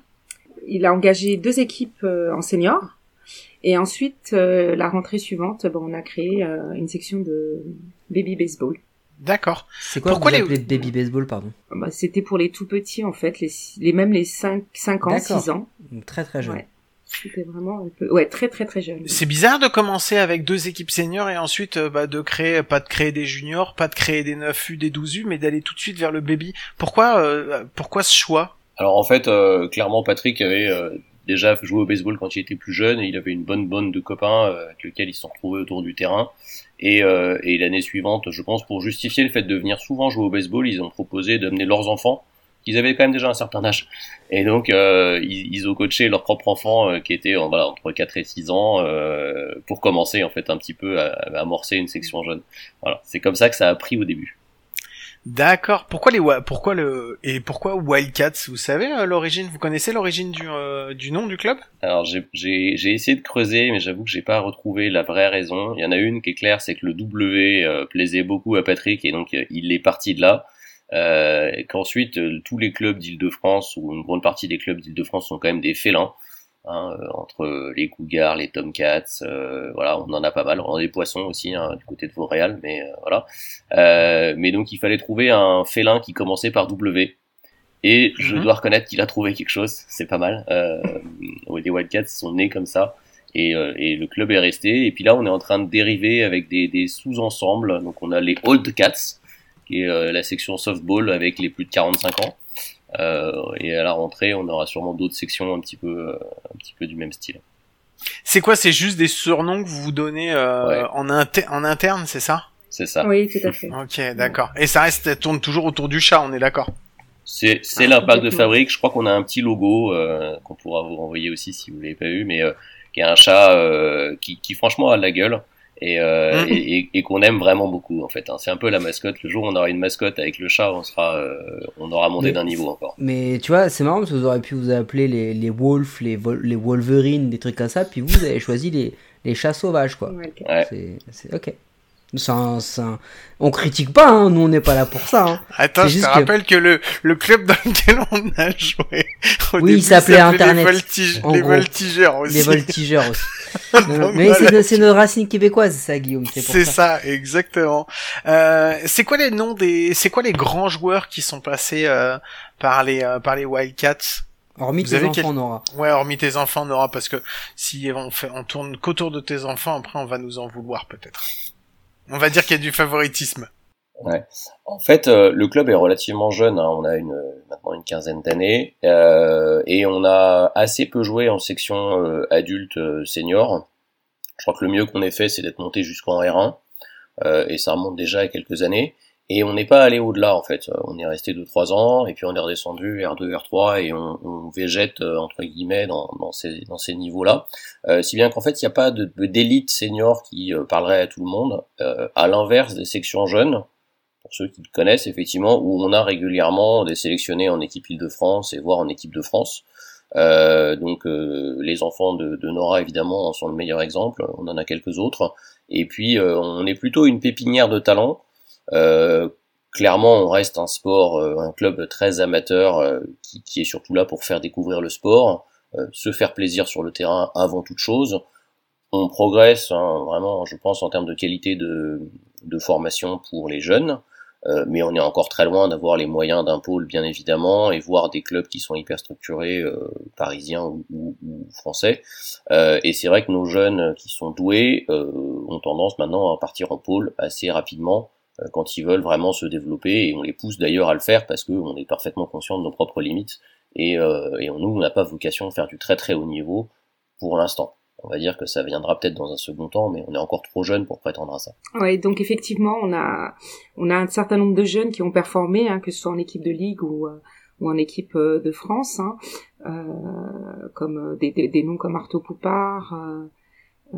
Il a engagé deux équipes euh, en senior. Et ensuite, euh, la rentrée suivante, bon, on a créé euh, une section de baby baseball. D'accord. C'est quoi Pourquoi vous les- appelez baby baseball, pardon Bah, C'était pour les tout petits, en fait, les, les même les 5, 5 ans, D'accord. 6 ans. Donc, Très très jeune. Ouais. C'était vraiment un peu... Ouais, très très très jeune. C'est bizarre de commencer avec deux équipes seniors et ensuite euh, bah, de créer, pas de créer des juniors, pas de créer des 9U, des 12U, mais d'aller tout de suite vers le baby. Pourquoi, euh, pourquoi ce choix? Alors en fait, euh, clairement, Patrick avait euh, déjà joué au baseball quand il était plus jeune et il avait une bonne bande de copains euh, avec lesquels il s'en retrouvait autour du terrain. Et, euh, et l'année suivante, je pense, pour justifier le fait de venir souvent jouer au baseball, ils ont proposé d'amener leurs enfants, qu'ils avaient quand même déjà un certain âge. Et donc, euh, ils, ils ont coaché leurs propres enfants euh, qui étaient en- voilà, entre 4 et 6 ans euh, pour commencer en fait un petit peu à, à amorcer une section jeune. Voilà, c'est comme ça que ça a pris au début. D'accord. Pourquoi les pourquoi le et pourquoi Wildcats? Vous savez euh, l'origine Vous connaissez l'origine du euh, du nom du club? Alors j'ai- j'ai essayé de creuser, mais j'avoue que j'ai pas retrouvé la vraie raison. Il y en a une qui est claire, c'est que le W euh, plaisait beaucoup à Patrick et donc euh, il est parti de là. Euh, qu'ensuite tous les clubs d'Île-de-France ou une grande partie des clubs d'Île-de-France sont quand même des félins. Hein, euh, entre les Cougars, les Tomcats, euh, voilà, on en a pas mal. On a des poissons aussi hein, du côté de Vauréal, mais euh, voilà. Euh, mais donc il fallait trouver un félin qui commençait par W. Et je Mhm. dois reconnaître qu'il a trouvé quelque chose, c'est pas mal. Euh, les Wildcats sont nés comme ça et, euh, et le club est resté. Et puis là, on est en train de dériver avec des, des sous-ensembles. Donc on a les Old Cats, qui est euh, la section softball avec les plus de 45 ans. Euh, et à la rentrée, on aura sûrement d'autres sections un petit peu, euh, un petit peu du même style. C'est quoi C'est juste des surnoms que vous vous donnez euh, Ouais. en, inter- en interne, c'est ça? C'est ça. Oui, tout à fait. Ok, d'accord. Et ça reste, ça tourne toujours autour du chat, on est d'accord? C'est c'est Ah, l'impact de fabrique. Je crois qu'on a un petit logo euh, qu'on pourra vous renvoyer aussi si vous l'avez pas eu, mais euh, qui est un chat euh, qui, qui franchement a de la gueule et, euh, Mhm. et, et- et qu'on aime vraiment beaucoup en fait. hein. C'est un peu la mascotte. Le jour où on aura une mascotte avec le chat, on sera, euh, on aura monté d'un niveau encore. Mais tu vois, c'est marrant parce que vous auriez pu vous appeler les, les Wolves, les, les Wolverines, des trucs comme ça, puis vous, vous avez choisi les, les chats sauvages, quoi. Ouais, ok. Ouais. C'est, c'est ok. Un- un- On critique pas, hein, nous on n'est pas là pour ça. Hein. Attends, je te que- rappelle que le, le club dans lequel on a joué. au Oui, début, il s'appelait Internet, Les, voltige- les voltigeurs aussi. Les voltigeurs aussi. Non, non, Donc mais c'est, c'est notre racine québécoise, ça, Guillaume. C'est, ça. ça, exactement. Euh, c'est quoi les noms des, c'est quoi les grands joueurs qui sont passés euh, par les euh, par les Wildcats? Hormis Vous tes enfants, quel- Nora. Ouais, hormis tes enfants, Nora, parce que si on fait, on tourne qu'autour de tes enfants, après on va nous en vouloir peut-être. On va dire qu'il y a du favoritisme. En fait, euh, le club est relativement jeune. hein. On a maintenant une quinzaine d'années euh, et on a assez peu joué en section euh, adulte euh, senior. Je crois que le mieux qu'on ait fait, c'est d'être monté jusqu'en R1 euh, et ça remonte déjà à quelques années. Et on n'est pas allé au-delà en fait. On est resté 2-3 ans et puis on est redescendu R2, R3 et on, on végète entre guillemets dans, ces, niveaux-là. Si bien qu'en fait il n'y a pas de- d'élite senior qui parlerait à tout le monde. À l'inverse des sections jeunes, pour ceux qui le connaissent effectivement, où on a régulièrement des sélectionnés en équipe Île-de-France et voire en équipe de France. Euh, donc euh, les enfants de, de Nora évidemment en sont le meilleur exemple, on en a quelques autres. Et puis euh, on est plutôt une pépinière de talents. Euh, clairement on reste un sport, euh, un club très amateur euh, qui, qui est surtout là pour faire découvrir le sport, se faire plaisir sur le terrain avant toute chose. On progresse hein, vraiment, je pense, en termes de qualité de, de formation pour les jeunes. Euh, mais on est encore très loin d'avoir les moyens d'un pôle, bien évidemment, et voir des clubs qui sont hyper structurés, euh, parisiens ou, ou, ou français. Euh, et c'est vrai que nos jeunes qui sont doués ont tendance maintenant à partir en pôle assez rapidement quand ils veulent vraiment se développer, et on les pousse d'ailleurs à le faire parce qu'on est parfaitement conscient de nos propres limites, et, et nous, on n'a pas vocation à faire du très très haut niveau pour l'instant. On va dire que ça viendra peut-être dans un second temps, mais on est encore trop jeune pour prétendre à ça. Oui, donc effectivement, on a on a un certain nombre de jeunes qui ont performé, hein, que ce soit en équipe de ligue ou euh, ou en équipe euh, de France, hein, euh, comme des, des, des, noms comme Artaud Poupard, euh,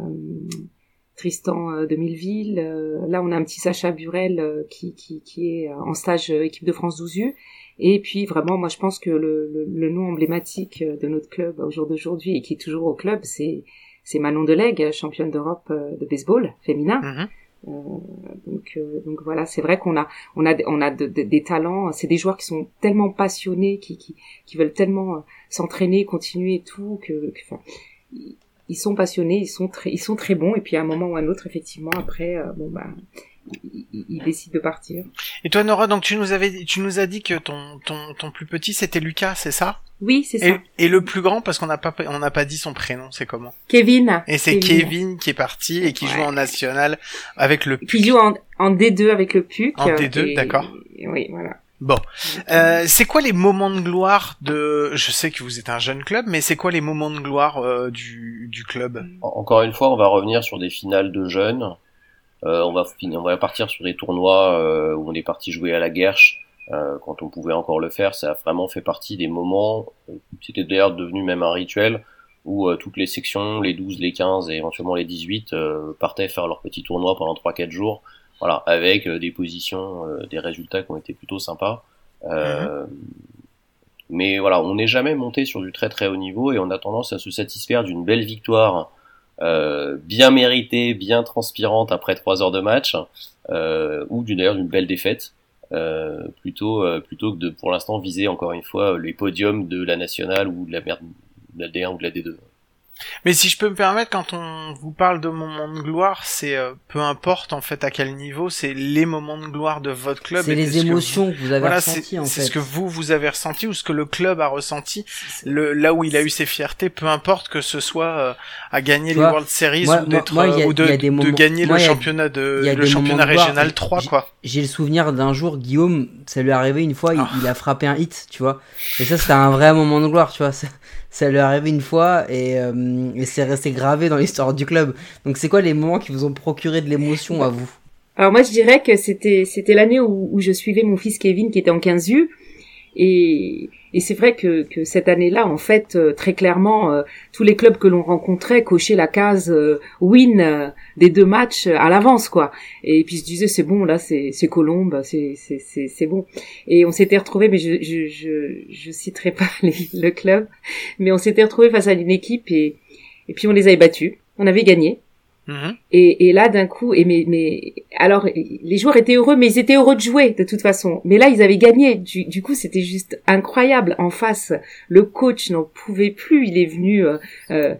Tristan de Milleville. là, on a un petit Sacha Burel qui, qui, qui est en stage équipe de France 12 U. Et puis vraiment, moi je pense que le, le, le nom emblématique de notre club au jour d'aujourd'hui et qui est toujours au club, c'est c'est Manon Delegue, championne d'Europe euh, de baseball féminin. Mhm. Euh, donc, euh, donc voilà, c'est vrai qu'on a, on a, on a des talents. C'est des joueurs qui sont tellement passionnés, qui, qui, qui veulent tellement s'entraîner, continuer et tout, que, enfin, ils sont passionnés, ils sont très, ils sont très bons. Et puis à un moment ou à un autre, effectivement, après, bon bah, il, décide de partir. Et toi Nora, donc tu nous avais, tu nous as dit que ton ton, ton plus petit c'était Lucas, c'est ça? Oui, c'est ça. Et le plus grand parce qu'on n'a pas on n'a pas dit son prénom, c'est comment? Kevin. Et c'est Kevin. qui est parti et qui joue en national avec le. Qui joue en, en D2 avec le PUC. En D2, d'accord. Oui, voilà. Bon, euh, c'est quoi les moments de gloire de Je sais que vous êtes un jeune club, mais c'est quoi les moments de gloire euh, du, du club? Encore une fois, on va revenir sur des finales de jeunes. Euh, on va on va partir sur des tournois euh, où on est parti jouer à la Guerche euh, quand on pouvait encore le faire. Ça a vraiment fait partie des moments. C'était d'ailleurs devenu même un rituel où toutes les sections, les 12, les 15 et éventuellement les 18 partaient faire leur petit tournoi pendant 3-4 jours. Voilà, avec des positions, des résultats qui ont été plutôt sympas. Mhm. Mais voilà, on n'est jamais monté sur du très très haut niveau et on a tendance à se satisfaire d'une belle victoire euh, bien méritée, bien transpirante après trois heures de match, euh, ou d'ailleurs d'une belle défaite, euh, plutôt plutôt que de pour l'instant viser encore une fois les podiums de la nationale ou de la, de la D1 ou de la D2. Mais si je peux me permettre, quand on vous parle de moments de gloire, c'est euh, peu importe en fait à quel niveau, c'est les moments de gloire de votre club. C'est les émotions que, vous, avez ressenties en fait. C'est ce que vous vous avez ressenti ou ce que le club a ressenti. Le là où il a eu ses fiertés, peu importe que ce soit euh, à gagner les World Series ou d'être ou de, de, gagner le championnat de le championnat régional 3 quoi. J'ai le souvenir d'un jour Guillaume, ça lui est arrivé une fois, il, ah. il, a frappé un hit, tu vois. Et ça c'était un vrai moment de gloire, tu vois ça lui est arrivé une fois et, euh, et c'est resté gravé dans l'histoire du club. Donc c'est quoi les moments qui vous ont procuré de l'émotion à vous? Alors moi je dirais que c'était c'était l'année où, où, je suivais mon fils Kevin qui était en 15 U et, et c'est vrai que, que cette année-là, en fait, euh, très clairement, euh, tous les clubs que l'on rencontrait cochaient la case euh, win des deux matchs à l'avance, quoi. Et puis je disais c'est bon, là c'est Colombe, c'est bon. Et on s'était retrouvé, mais je je je, je citerai pas le club, mais on s'était retrouvé face à une équipe et et puis on les avait battus. On avait gagné. Mhm. Et, et, là, d'un coup, et mais, mais alors les joueurs étaient heureux, mais ils étaient heureux de jouer de toute façon. Mais là, ils avaient gagné. Du, du coup, c'était juste incroyable. En face, le coach n'en pouvait plus. Il est venu euh, euh,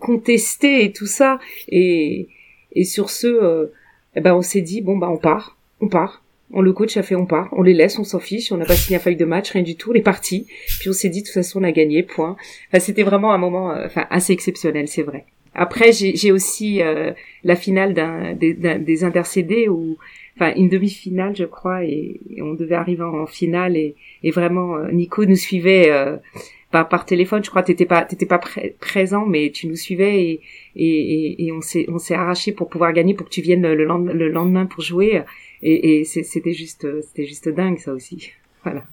contester et tout ça. Et, et sur ce, euh, eh ben, on s'est dit bon bah on part, on part. On le coach a fait on part, on les laisse, on s'en fiche, on n'a pas signé un feuille de match, rien du tout, on est parti. Puis on s'est dit de toute façon on a gagné, point. Enfin, c'était vraiment un moment, enfin assez exceptionnel, c'est vrai. Après, j'ai aussi euh, la finale d'un des, des, intercédés ou enfin une demi-finale, je crois, et, on devait arriver en, finale et, et vraiment euh, Nico nous suivait euh, par, par téléphone. Je crois t'étais pas t'étais pas présent, mais tu nous suivais et et, et on s'est on s'est arraché pour pouvoir gagner, pour que tu viennes le, le lendemain pour jouer. Et, et c'était juste c'était juste dingue ça aussi. Voilà.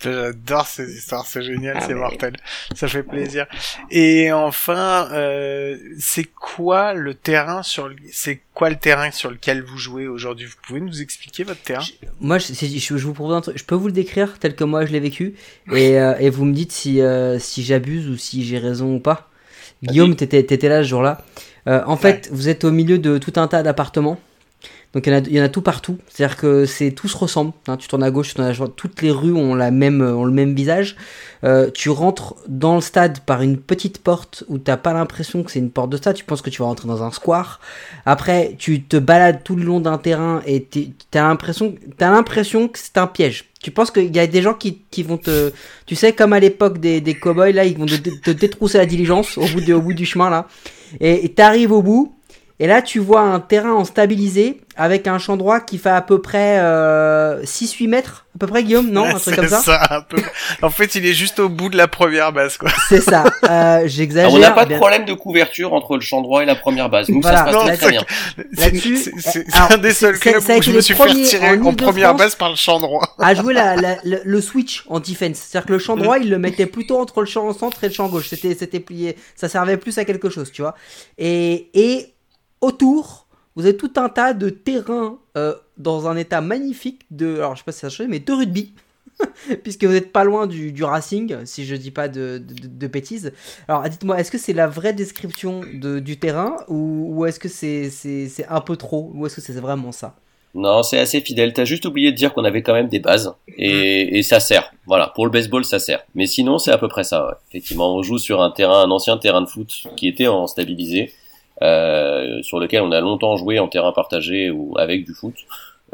J'adore ces histoires, c'est génial, ah c'est mortel, ça fait plaisir. Et enfin, euh, c'est quoi le terrain sur le... c'est quoi le terrain sur lequel vous jouez aujourd'hui? Vous pouvez nous expliquer votre terrain? Moi, je, je, vous propose un truc. Je peux vous le décrire tel que moi je l'ai vécu, et, euh, et vous me dites si euh, si j'abuse ou si j'ai raison ou pas. Guillaume, t'étais étais là ce jour-là. Euh, en fait, vous êtes au milieu de tout un tas d'appartements. Donc il y, en a, tout partout. C'est-à-dire que c'est tout se ressemble. hein. Tu tournes à gauche, tu tournes à droite. Toutes les rues ont la même, ont le même visage. Euh, tu rentres dans le stade par une petite porte où t'as pas l'impression que c'est une porte de stade. Tu penses que tu vas rentrer dans un square. Après, tu te balades tout le long d'un terrain et t'as l'impression, t'as l'impression que c'est un piège. Tu penses qu'il y a des gens qui, vont te, tu sais, comme à l'époque des, des cowboys là, ils vont te, détrousser la diligence au bout, au bout du chemin là. Et t'arrives au bout. Et là, tu vois un terrain en stabilisé avec un champ droit qui fait à peu près euh, 6-8 mètres, à peu près, Guillaume, non Un truc comme ça, un peu. En fait, il est juste au bout de la première base, quoi. C'est ça. Euh, J'exagère. on n'a pas de bien- problème de couverture entre le champ droit et la première base. Nous, Voilà. ça se passe Non, très, très c'est- bien. C'est Là-dessus, c'est- un des seuls c'est- clubs ça où je me suis fait retirer en première base par le champ droit. à jouer la, la- le, le switch en defense. C'est-à-dire que le champ droit, il le mettait plutôt entre le champ centre et le champ gauche. C'était, c'était plié. Ça servait plus à quelque chose, tu vois. Et, et autour, vous avez tout un tas de terrains euh, dans un état magnifique de, alors je sais pas si ça mais de rugby. Puisque vous n'êtes pas loin du, du Racing, si je dis pas de, de, bêtises. Alors dites-moi, est-ce que c'est la vraie description de, du terrain ou, ou est-ce que c'est, un peu trop Ou est-ce que c'est vraiment ça? Non, c'est assez fidèle. T'as juste oublié de dire qu'on avait quand même des bases et, et ça sert. Voilà, pour le baseball, ça sert. Mais sinon, c'est à peu près ça. ouais. Effectivement, on joue sur un terrain, un ancien terrain de foot qui était en stabilisé, euh, sur lequel on a longtemps joué en terrain partagé ou avec du foot.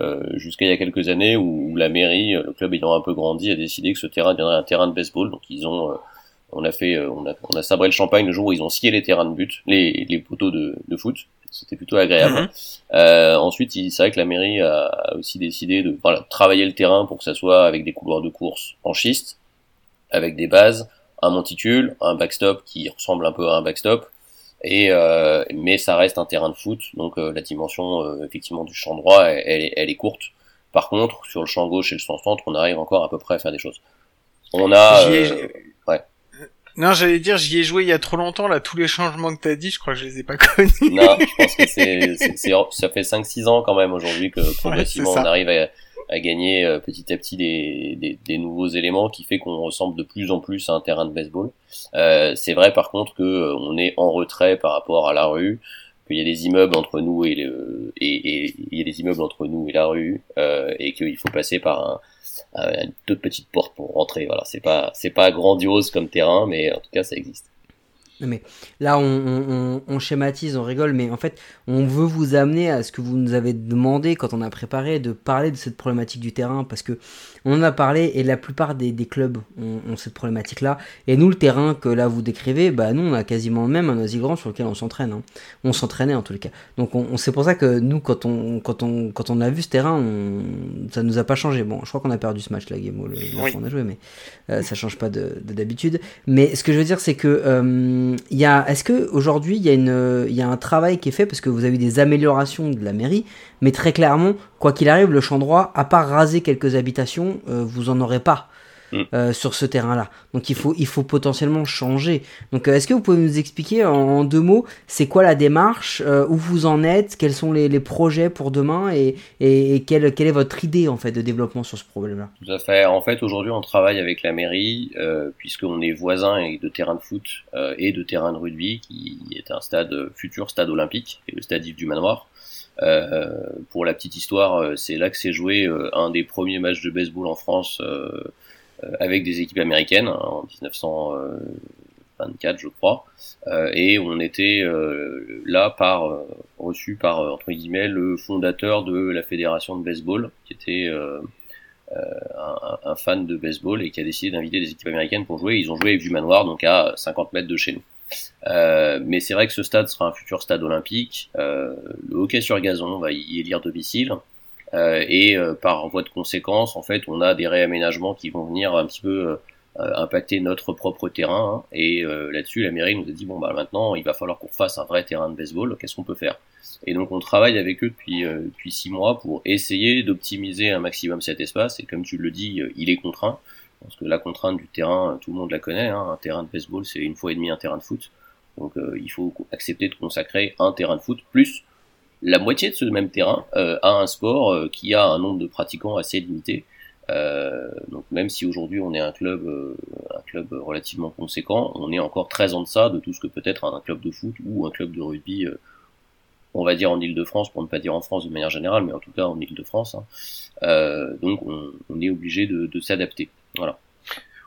euh, jusqu'à il y a quelques années où, où la mairie, euh, le club ayant un peu grandi, a décidé que ce terrain deviendrait un terrain de baseball. Donc ils ont, euh, on a fait, euh, on a, on a sabré le champagne le jour où ils ont scié les terrains de but, les, les poteaux de, de foot. C'était plutôt agréable. Mhm. Euh, ensuite, c'est vrai que la mairie a, a aussi décidé de voilà, travailler le terrain pour que ça soit avec des couloirs de course en schiste, avec des bases, un monticule, un backstop qui ressemble un peu à un backstop, et euh, mais ça reste un terrain de foot, donc euh, la dimension euh, effectivement du champ droit, elle, elle est, elle est courte. Par contre, sur le champ gauche et le champ centre, on arrive encore à peu près à faire des choses. On a euh, ouais. Non, j'allais dire, j'y ai joué il y a trop longtemps, là, tous les changements que t'as dit, je crois que je les ai pas connus. Non, je pense que c'est, ça fait 5-6 ans quand même aujourd'hui que progressivement on arrive à, à gagner euh, petit à petit des, des, nouveaux éléments qui fait qu'on ressemble de plus en plus à un terrain de baseball. Euh, c'est vrai par contre que euh, on est en retrait par rapport à la rue, qu'il y a des immeubles entre nous et le et, il y a des immeubles entre nous et la rue et qu'il faut passer par un- une toute petite porte pour rentrer. Voilà, c'est pas c'est pas grandiose comme terrain, mais en tout cas ça existe. Là, on, on- on- on schématise, on rigole, mais en fait, on veut vous amener à ce que vous nous avez demandé quand on a préparé, de parler de cette problématique du terrain, parce que on en a parlé et la plupart des, des clubs ont, ont cette problématique-là. Et nous, le terrain que là vous décrivez, bah nous, on a quasiment le même, un Noisy-Grand sur lequel on s'entraîne. hein. On s'entraînait en tous les cas. Donc, on, on- c'est pour ça que nous, quand on, quand on, quand on a vu ce terrain, on, ça nous a pas changé. Bon, je crois qu'on a perdu ce match-là, Guémo, le, la Oui. fois où on a joué, mais euh, ça change pas de de- d'habitude. Mais ce que je veux dire, c'est que euh, il y a, est-ce que aujourd'hui il y a une, il y a un travail qui est fait parce que vous avez eu des améliorations de la mairie, mais très clairement, quoi qu'il arrive, le champ droit, à part raser quelques habitations, euh, vous en aurez pas. Mm. euh, sur ce terrain-là. Donc il faut, il faut potentiellement changer. Donc euh, est-ce que vous pouvez nous expliquer en, en deux mots, c'est quoi la démarche, euh, où vous en êtes, quels sont les, les projets pour demain et, et, et quelle, quelle est votre idée en fait de développement sur ce problème-là? Tout à fait. En fait, aujourd'hui, on travaille avec la mairie, puisqu'on est voisin et de terrain de foot et de terrain de rugby, qui est un stade futur stade olympique, est le stade Yves du Manoir. Euh, pour la petite histoire, euh, c'est là que s'est joué euh, un des premiers matchs de baseball en France avec des équipes américaines hein, en 1924, je crois. Et on était là par reçu par entre guillemets le fondateur de la fédération de baseball, qui était euh, un, un fan de baseball et qui a décidé d'inviter des équipes américaines pour jouer. Ils ont joué avec du manoir, donc à 50 mètres de chez nous. Euh, mais c'est vrai que ce stade sera un futur stade olympique. Euh, le hockey sur gazon va y élire domicile. Euh, et par voie de conséquence, en fait, on a des réaménagements qui vont venir un petit peu impacter notre propre terrain. hein. et là-dessus, la mairie nous a dit bon bah maintenant, il va falloir qu'on fasse un vrai terrain de baseball. Qu'est-ce qu'on peut faire? Et donc, on travaille avec eux depuis depuis six mois pour essayer d'optimiser un maximum cet espace. Et comme tu le dis, il est contraint parce que la contrainte du terrain, tout le monde la connaît. Hein. un terrain de baseball, c'est une fois et demi un terrain de foot. Donc, euh, il faut accepter de consacrer un terrain de foot plus la moitié de ce même terrain euh, à un sport euh, qui a un nombre de pratiquants assez limité. Euh, donc même si aujourd'hui on est un club, euh, un club relativement conséquent, on est encore très en deçà de tout ce que peut être un club de foot ou un club de rugby euh, on va dire en Ile-de-France, pour ne pas dire en France de manière générale, mais en tout cas en Ile-de-France. Hein. Euh, donc on, est obligé de, de s'adapter. Voilà.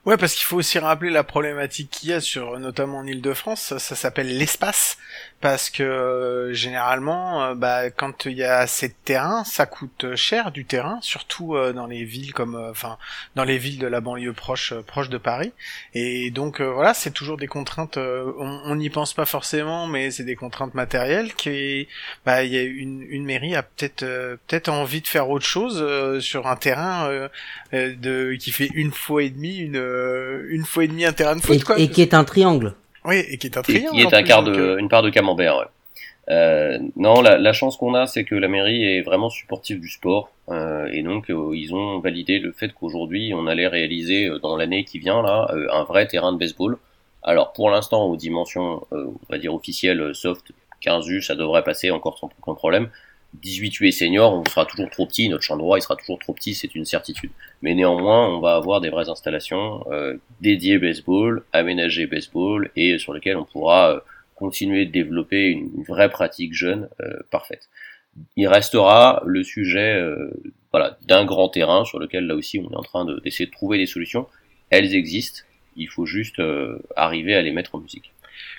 Ouais, parce qu'il faut aussi rappeler la problématique qu'il y a sur, notamment en Ile-de-France, ça, s'appelle l'espace, parce que euh, généralement, euh, bah, quand il y a assez de terrain, ça coûte cher du terrain, surtout euh, dans les villes comme, enfin, dans les villes de la banlieue proche, proche de Paris, et donc voilà, c'est toujours des contraintes, on n'y pense pas forcément, mais c'est des contraintes matérielles qui, bah, il y a une, une mairie a peut-être, peut-être envie de faire autre chose sur un terrain de qui fait une fois et demie une euh, une fois et demi un terrain de foot, et, quoi. Et qui est un triangle. Oui, et qui est un triangle. Et qui est un quart de, euh, une part de camembert, ouais. Euh, non, la, la chance qu'on a, c'est que la mairie est vraiment supportive du sport, euh, et donc euh, ils ont validé le fait qu'aujourd'hui on allait réaliser dans l'année qui vient là un vrai terrain de baseball. Alors pour l'instant, aux dimensions, on va dire officielles, soft, 15 U, ça devrait passer encore sans aucun problème. 18 U et senior, on sera toujours trop petit, notre champ droit il sera toujours trop petit, c'est une certitude. Mais néanmoins, on va avoir des vraies installations euh, dédiées baseball, aménagées baseball, et sur lesquelles on pourra euh, continuer de développer une vraie pratique jeune euh, parfaite. Il restera le sujet euh, voilà, d'un grand terrain sur lequel là aussi on est en train d'essayer de, de trouver des solutions. Elles existent, il faut juste arriver à les mettre en musique.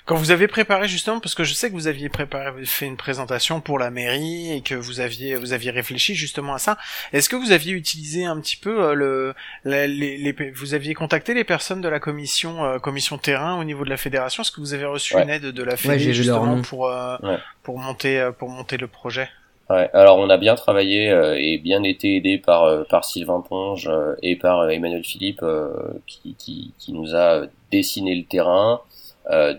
Quand vous avez préparé justement, parce que je sais que vous aviez préparé, fait une présentation pour la mairie et que vous aviez, vous aviez réfléchi justement à ça. Est-ce que vous aviez utilisé un petit peu euh, le, les, les, vous aviez contacté les personnes de la commission, euh, commission terrain au niveau de la fédération? Est-ce que vous avez reçu une aide de la fédération justement pour euh, pour monter pour monter le projet? Ouais, alors on a bien travaillé et bien été aidé par par Sylvain Ponge et par Emmanuel Philippe qui, qui, qui nous a dessiné le terrain, euh,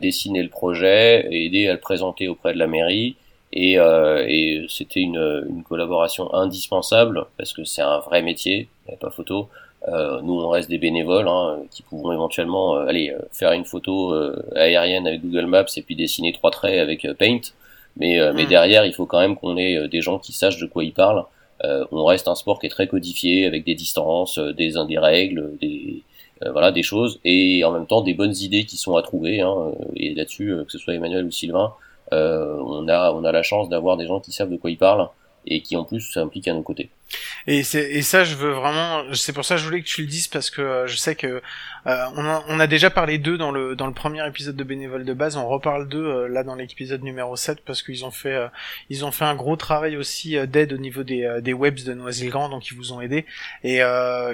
dessiner le projet, aider à le présenter auprès de la mairie. Et, euh, et c'était une, une, collaboration indispensable parce que c'est un vrai métier, il n'y a pas photo. Euh, nous, on reste des bénévoles hein, qui pourront éventuellement euh, aller faire une photo aérienne avec Google Maps et puis dessiner trois traits avec Paint. Mais, mais hmm. derrière, il faut quand même qu'on ait des gens qui sachent de quoi ils parlent. on reste un sport qui est très codifié avec des distances, des, des règles, des, euh, voilà des choses et en même temps des bonnes idées qui sont à trouver hein, euh, et là-dessus euh, que ce soit Emmanuel ou Sylvain on a on a la chance d'avoir des gens qui savent de quoi ils parlent et qui en plus s'impliquent à nos côtés. Et, et ça, je veux vraiment, c'est pour ça que je voulais que tu le dises parce que euh, je sais que euh, on, a, on, a, déjà parlé d'eux dans le dans le premier épisode de bénévole de base. On reparle d'eux euh, là dans l'épisode numéro 7 parce qu'ils ont fait ils ont fait un gros travail aussi d'aide au niveau des des webs de Noisy-le-Grand, donc ils vous ont aidé. Et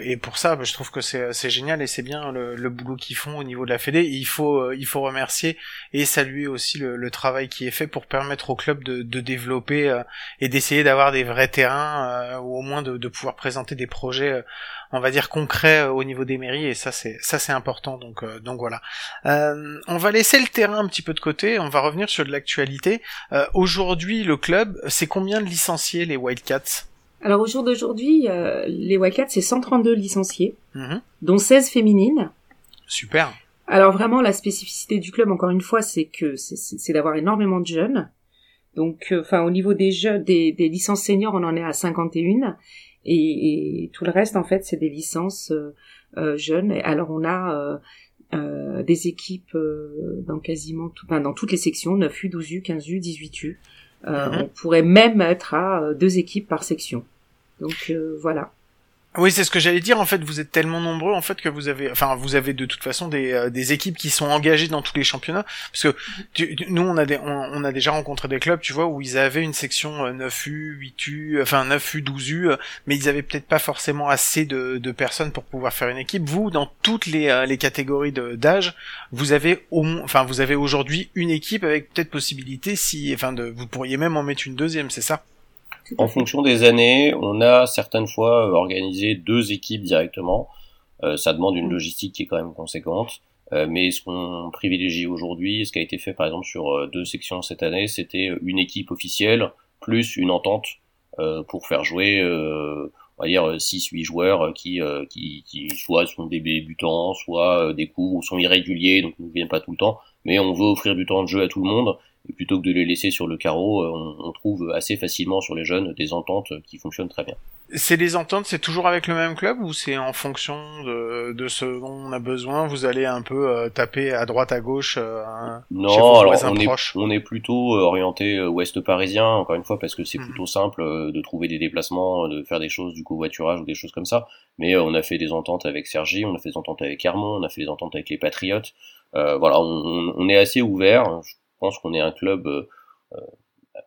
et pour ça, bah, je trouve que c'est génial et c'est bien le, le boulot qu'ils font au niveau de la Fédé. il faut il faut remercier et saluer aussi le, le, travail qui est fait pour permettre au club de, de développer et d'essayer d'avoir des vrais terrains au moins de, de, pouvoir présenter des projets, euh, on va dire concrets euh, au niveau des mairies, et ça c'est ça c'est important. Donc euh, donc voilà. on va laisser le terrain un petit peu de côté. On va revenir sur de l'actualité. Aujourd'hui, le club, c'est combien de licenciés les Wildcats? Alors au jour d'aujourd'hui, les Wildcats, c'est 132 licenciés, mhm. dont 16 féminines. Super. Alors vraiment, la spécificité du club, encore une fois, c'est que c'est d'avoir énormément de jeunes. Donc, euh, enfin, au niveau des jeunes, des, des, licences seniors, on en est à 51, et, et tout le reste, en fait, c'est des licences euh, euh jeunes. Alors, on a euh, des équipes dans quasiment tout, enfin, dans toutes les sections, 9U, 12U, 15U, 18U. On pourrait même être à deux équipes par section. Donc voilà. Oui, c'est ce que j'allais dire. En fait, vous êtes tellement nombreux en fait que vous avez, enfin, vous avez de toute façon des, euh, équipes qui sont engagées dans tous les championnats. Parce que nous, on a des, on, a déjà rencontré des clubs, tu vois, où ils avaient une section 9U, euh, 8U, enfin 9U, 12U, euh, mais ils avaient peut-être pas forcément assez de, personnes pour pouvoir faire une équipe. Vous, dans toutes les, les catégories d'âge, vous avez au enfin, vous avez aujourd'hui une équipe avec peut-être possibilité si, enfin, de, vous pourriez même en mettre une deuxième, c'est ça? En fonction des années, on a certaines fois euh, organisé deux équipes directement. Euh, ça demande une mm. logistique qui est quand même conséquente. Euh, mais ce qu'on privilégie aujourd'hui, ce qui a été fait par exemple sur deux sections cette année, c'était une équipe officielle plus une entente pour faire jouer, on va dire 6-8 joueurs qui, qui, qui soit sont des débutants, soit des coups ou sont irréguliers, donc ne viennent pas tout le temps. Mais on veut offrir du temps de jeu à tout le monde et plutôt que de les laisser sur le carreau, euh, on, on, trouve assez facilement sur les jeunes des ententes qui fonctionnent très bien. C'est les ententes, c'est toujours avec le même club ou c'est en fonction de, de ce dont on a besoin? Vous allez un peu euh, taper à droite, à gauche euh, Non, alors on est, on est plutôt euh, orienté ouest parisien, encore une fois, parce que c'est hmm. plutôt simple de trouver des déplacements, de faire des choses du covoiturage ou des choses comme ça. Mais on a fait des ententes avec Sergi, on a fait des ententes avec Hermont, on a fait des ententes avec les Patriotes. voilà, on, on, est assez ouvert. Je pense qu'on est un club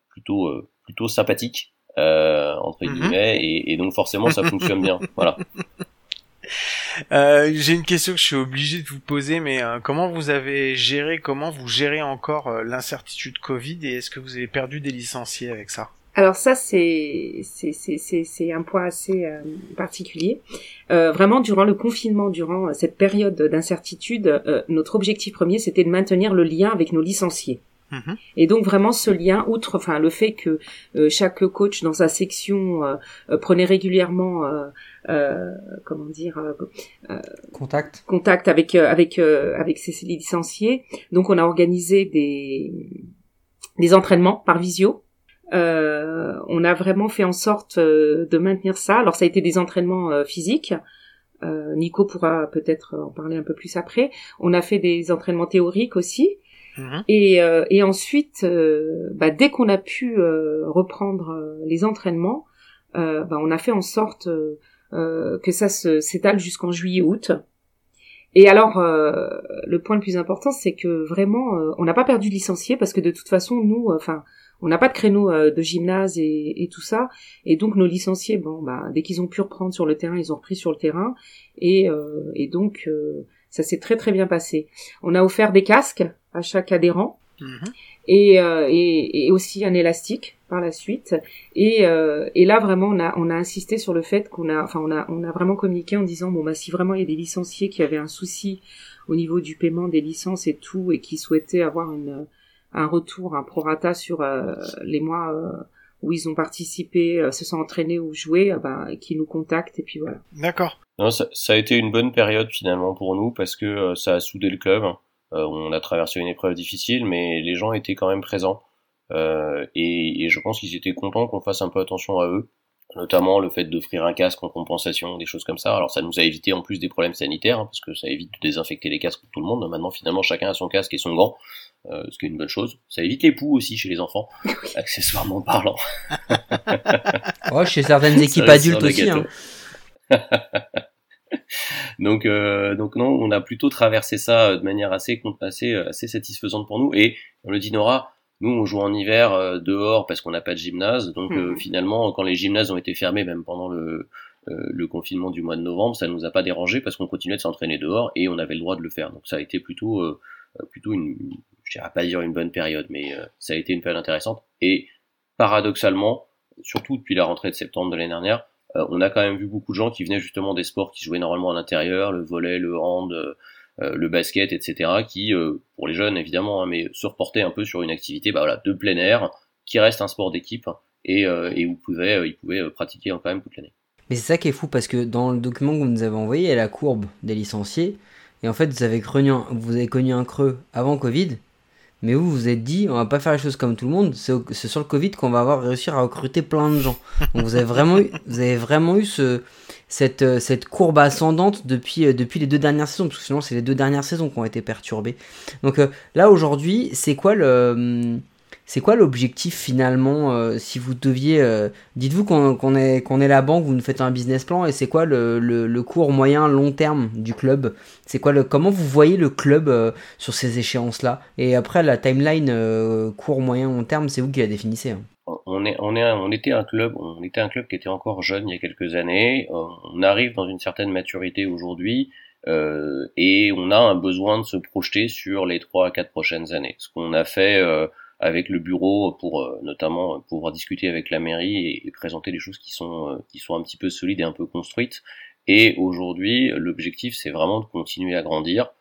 plutôt plutôt sympathique euh, entre mhm. guillemets, et, et, donc forcément ça fonctionne bien. Voilà. Euh, J'ai une question que je suis obligé de vous poser, mais euh, comment vous avez géré, comment vous gérez encore euh, l'incertitude Covid et est-ce que vous avez perdu des licenciés avec ça? Alors ça c'est c'est un point assez euh, particulier. vraiment durant le confinement, durant cette période d'incertitude, notre objectif premier c'était de maintenir le lien avec nos licenciés. Mhm. Et donc vraiment ce lien, outre enfin le fait que euh, chaque coach dans sa section euh, euh, prenait régulièrement comment dire contact contact avec avec avec ses licenciés. Donc on a organisé des des entraînements par visio. On a vraiment fait en sorte de maintenir ça. Alors ça a été des entraînements physiques. Nico pourra peut-être en parler un peu plus après. On a fait des entraînements théoriques aussi. Mhm. Et, euh, et ensuite, euh, bah, dès qu'on a pu euh, reprendre les entraînements, bah, on a fait en sorte que ça s'étale jusqu'en juillet-août. Et alors, le point le plus important, c'est que vraiment, on n'a pas perdu de licenciés parce que de toute façon, nous, enfin, on n'a pas de créneau de gymnase et, et, tout ça, et donc nos licenciés, bon, bah, dès qu'ils ont pu reprendre sur le terrain, ils ont repris sur le terrain, et, et donc ça s'est très très bien passé. On a offert des casques à chaque adhérent mhm. et, euh, et, et, aussi un élastique par la suite. Et, euh, et là vraiment on a on a insisté sur le fait qu'on a enfin on a on a vraiment communiqué en disant bon bah si vraiment il y a des licenciés qui avaient un souci au niveau du paiement des licences et tout et qui souhaitaient avoir une un retour un prorata sur euh, les mois où ils ont participé, se sont entraînés ou joué, bah, qui nous contactent et puis voilà. D'accord. Non, ça, ça, a été une bonne période finalement pour nous parce que euh, ça a soudé le club. Euh, on a traversé une épreuve difficile, mais les gens étaient quand même présents. Euh, et, et, je pense qu'ils étaient contents qu'on fasse un peu attention à eux, notamment le fait d'offrir un casque en compensation, des choses comme ça. Alors ça nous a évité en plus des problèmes sanitaires, hein, parce que ça évite de désinfecter les casques pour tout le monde. Maintenant finalement chacun a son casque et son gant, euh, ce qui est une bonne chose. Ça évite les poux aussi chez les enfants, accessoirement parlant. oh, chez certaines équipes adultes aussi. Hein. donc, euh, donc non, on a plutôt traversé ça euh, de manière assez, assez, euh, assez satisfaisante pour nous. Et on le dit Nora, nous on joue en hiver euh, dehors parce qu'on n'a pas de gymnase. Donc mhm. finalement, quand les gymnases ont été fermés, même pendant le, le confinement du mois de novembre, ça nous a pas dérangé parce qu'on continuait de s'entraîner dehors et on avait le droit de le faire. Donc ça a été plutôt, plutôt une, je dirais pas dire une bonne période, mais ça a été une période intéressante. Et paradoxalement, surtout depuis la rentrée de septembre de l'année dernière, euh, on a quand même vu beaucoup de gens qui venaient justement des sports qui jouaient normalement à l'intérieur, le volet, le hand, euh, le basket, etc., qui, euh, pour les jeunes évidemment, hein, mais se reportaient un peu sur une activité bah, voilà, de plein air, qui reste un sport d'équipe, et, où pouvaient, ils pouvaient pratiquer quand même toute l'année. Mais c'est ça qui est fou, parce que dans le document que vous nous avez envoyé, il y a la courbe des licenciés, et en fait, vous avez, connu un, creux avant Covid, mais vous vous êtes dit, on va pas faire les choses comme tout le monde, c'est sur le Covid qu'on va avoir réussir à recruter plein de gens. Donc vous avez vraiment eu, euh, cette courbe ascendante depuis, euh, depuis les deux dernières saisons, parce que sinon c'est les deux dernières saisons qui ont été perturbées. Donc euh, là aujourd'hui, c'est quoi le hum, c'est quoi l'objectif finalement euh, Si vous deviez, euh, dites-vous qu'on est, qu'on est la banque, vous nous faites un business plan, et c'est quoi le, le, court, moyen, long terme du club? C'est quoi le, comment vous voyez le club euh, sur ces échéances-là? Et après la timeline court, moyen, long terme, c'est vous qui la définissez. Hein. On, est, on, est, on était un club, on était un club qui était encore jeune il y a quelques années. On arrive dans une certaine maturité aujourd'hui. et on a un besoin de se projeter sur les trois à quatre prochaines années. Ce qu'on a fait avec le bureau pour euh, notamment pouvoir discuter avec la mairie et, présenter des choses qui sont euh, qui sont un petit peu solides et un peu construites. Et aujourd'hui, l'objectif c'est vraiment de continuer à grandir.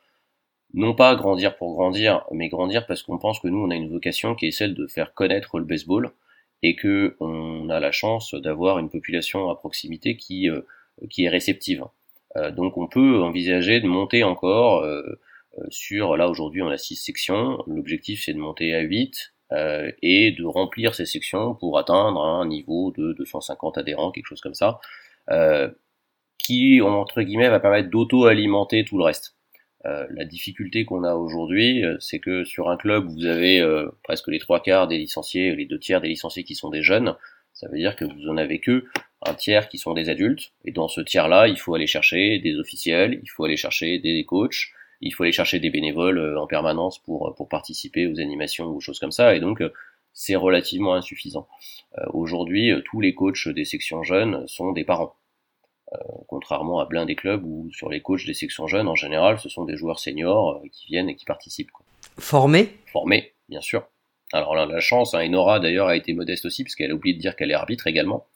Non pas grandir pour grandir, mais grandir parce qu'on pense que nous on a une vocation qui est celle de faire connaître le baseball et que on a la chance d'avoir une population à proximité qui euh, qui est réceptive. donc on peut envisager de monter encore euh, sur, là aujourd'hui on a 6 sections, l'objectif c'est de monter à 8, euh, et de remplir ces sections pour atteindre un niveau de 250 adhérents, quelque chose comme ça, euh, qui entre guillemets va permettre d'auto-alimenter tout le reste. Euh, la difficulté qu'on a aujourd'hui, euh, c'est que sur un club, vous avez euh, presque les trois quarts des licenciés, les deux tiers des licenciés qui sont des jeunes. Ça veut dire que vous en avez que un tiers qui sont des adultes. Et dans ce tiers-là, il faut aller chercher des officiels, il faut aller chercher des coachs, il faut aller chercher des bénévoles en permanence pour, pour participer aux animations ou aux choses comme ça. Et donc, c'est relativement insuffisant. Aujourd'hui, tous les coachs des sections jeunes sont des parents. Euh, contrairement à plein des clubs où sur les coachs des sections jeunes, en général, ce sont des joueurs seniors euh, qui viennent et qui participent. Formés? Formés, bien sûr. Alors là, la chance, hein, Enora d'ailleurs a été modeste aussi, parce qu'elle a oublié de dire qu'elle est arbitre également.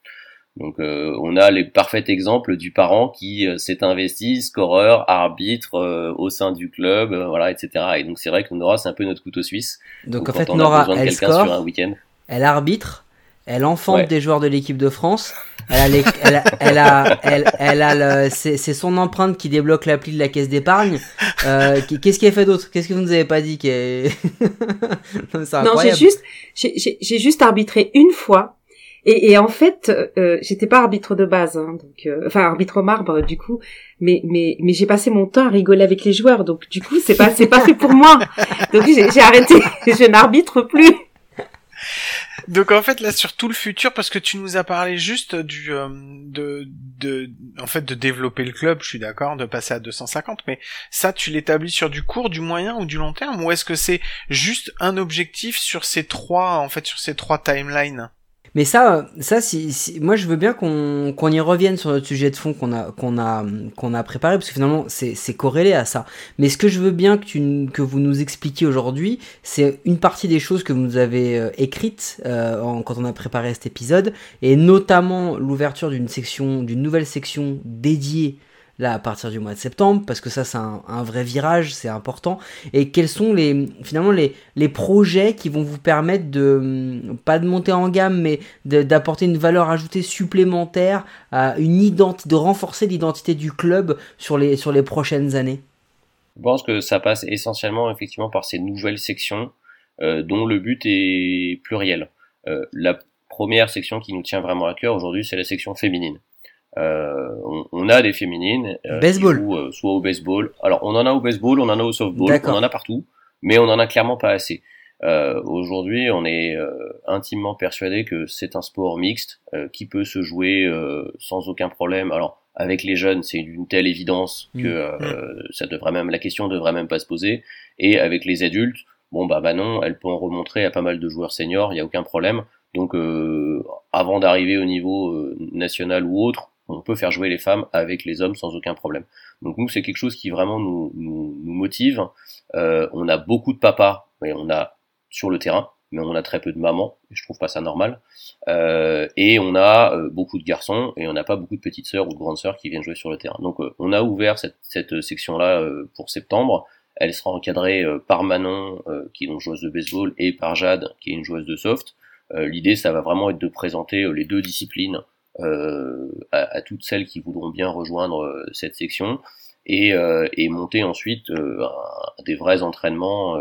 Donc euh, on a les parfaits exemples du parent qui s'est investi, scoreur, arbitre au sein du club, voilà, etc. Et donc c'est vrai que Nora c'est un peu notre couteau suisse. Donc, en fait Nora, elle score, sur un week-end, elle arbitre, elle enfante des joueurs de l'équipe de France. Elle a, elle elle a, elle, elle a c'est, son empreinte qui débloque l'appli de la caisse d'épargne. Euh, qu'est-ce qu'elle fait d'autre? Qu'est-ce que vous nous avez pas dit qu'elle... non, j'ai juste, j'ai, j'ai juste arbitré une fois. Et, et en fait, euh, j'étais pas arbitre de base, hein, donc, euh, enfin arbitre marbre du coup, mais mais mais j'ai passé mon temps à rigoler avec les joueurs, donc du coup c'est pas c'est pas fait pour moi. Donc j'ai, j'ai arrêté, je n'arbitre plus. Donc en fait là sur tout le futur parce que tu nous as parlé juste du euh, de de en fait de développer le club, je suis d'accord, de passer à 250 mais ça tu l'établis sur du court, du moyen ou du long terme ou est-ce que c'est juste un objectif sur ces trois en fait sur ces trois timelines? Mais ça, ça, si, moi je veux bien qu'on y revienne sur notre sujet de fond qu'on a qu'on a qu'on a préparé parce que finalement c'est corrélé à ça. Mais ce que je veux bien que tu que vous nous expliquiez aujourd'hui, c'est une partie des choses que vous nous avez euh, écrites euh, quand on a préparé cet épisode et notamment l'ouverture d'une section d'une nouvelle section dédiée là à partir du mois de septembre parce que ça c'est un, vrai virage c'est important. Et quels sont les finalement les, les projets qui vont vous permettre de pas de monter en gamme mais d'apporter une valeur ajoutée supplémentaire à une identité de renforcer l'identité du club sur les sur les prochaines années? Je pense que ça passe essentiellement effectivement par ces nouvelles sections euh, dont le but est pluriel. Euh, la première section qui nous tient vraiment à cœur aujourd'hui c'est la section féminine euh, on, a des féminines euh, baseball. Euh, soit au baseball. Alors on en a au baseball, on en a au softball, on en a partout, mais on en a clairement pas assez. Aujourd'hui, on est intimement persuadé que c'est un sport mixte qui peut se jouer sans aucun problème. Alors avec les jeunes, c'est d'une telle évidence mm. que mm. ça devrait même la question devrait même pas se poser. Et avec les adultes, bon bah bah non, elle peut en remontrer à pas mal de joueurs seniors, il y a aucun problème. Donc avant d'arriver au niveau national ou autre, on peut faire jouer les femmes avec les hommes sans aucun problème. Donc nous, c'est quelque chose qui vraiment nous, motive. Euh, on a beaucoup de papas, mais on a sur le terrain, mais on a très peu de mamans, et je trouve pas ça normal. Euh, et on a euh, beaucoup de garçons, et on n'a pas beaucoup de petites sœurs ou de grandes sœurs qui viennent jouer sur le terrain. Donc on a ouvert cette, cette section-là pour septembre. Elle sera encadrée par Manon, qui est une joueuse de baseball, et par Jade, qui est une joueuse de soft. L'idée, ça va vraiment être de présenter les deux disciplines euh, à, toutes celles qui voudront bien rejoindre euh, cette section et, euh, et monter ensuite des vrais entraînements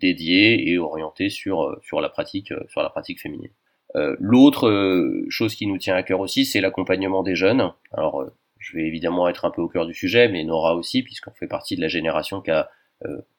dédiés et orientés sur sur la pratique sur la pratique féminine. L'autre chose qui nous tient à cœur aussi, c'est l'accompagnement des jeunes. Alors, je vais évidemment être un peu au cœur du sujet, mais Nora aussi, puisqu'on fait partie de la génération qui a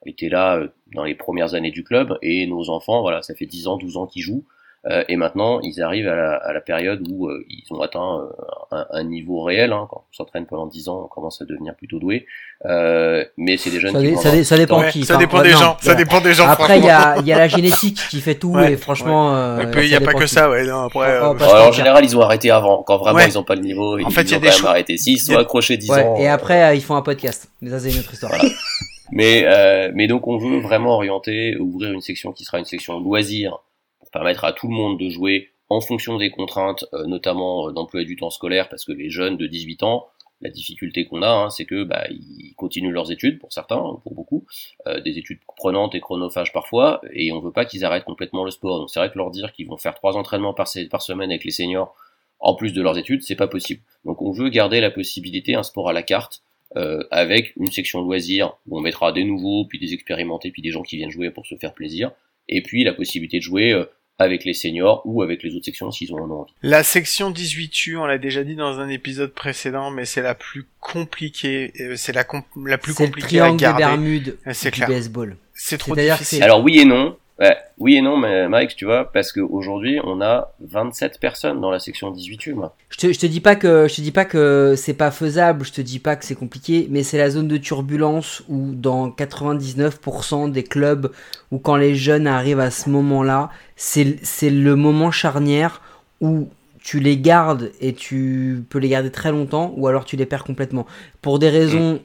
été là dans les premières années du club, et nos enfants, voilà, ça fait 10 ans, 12 ans qu'ils jouent. Euh, et maintenant, ils arrivent à la, à la période où euh, ils ont atteint euh, un, un, niveau réel. Hein. Quand on s'entraîne pendant 10 ans, on commence à devenir plutôt doué. mais c'est des jeunes ça, qui ça, ça, dépend qui. Ça dépend des gens. Ça dépend des gens. Après, il y a, y a la génétique qui fait tout. et franchement, il n'y a pas que ça. Ouais. Non, après, en général, ils ont arrêté avant. Quand vraiment ils ont pas le niveau, en ils, fait, ils ont quand même arrêté. Si, ils sont accrochés 10 ans. Et après, ils font un podcast. Mais ça, c'est une autre histoire. mais, euh, mais donc, on veut vraiment orienter, ouvrir une section qui sera une section loisir pour permettre à tout le monde de jouer en fonction des contraintes, euh, notamment euh, d'emploi du temps scolaire, parce que les jeunes de 18 ans, la difficulté qu'on a, hein, c'est que bah, ils continuent leurs études pour certains, pour beaucoup, euh, des études prenantes et chronophages parfois, et on veut pas qu'ils arrêtent complètement le sport. Donc c'est vrai que leur dire qu'ils vont faire trois entraînements par, semaine avec les seniors en plus de leurs études, c'est pas possible. Donc on veut garder la possibilité un sport à la carte euh, avec une section loisirs où on mettra des nouveaux, puis des expérimentés, puis des gens qui viennent jouer pour se faire plaisir, et puis la possibilité de jouer avec les seniors ou avec les autres sections s'ils ont envie. La section 18U, on l'a déjà dit dans un épisode précédent, mais c'est la plus compliquée, euh, c'est la, la plus compliquée à garder. C'est le triangle des du baseball. C'est trop difficile. Alors oui et non. Ouais, oui et non, mais Mike, tu vois, parce qu'aujourd'hui, on a 27 personnes dans la section 18U. Moi. Je te, je te dis pas que je te dis pas que c'est pas faisable, je te dis pas que c'est compliqué, mais c'est la zone de turbulence où dans 99% des clubs où quand les jeunes arrivent à ce moment-là, c'est c'est le moment charnière où tu les gardes et tu peux les garder très longtemps ou alors tu les perds complètement. Pour des raisons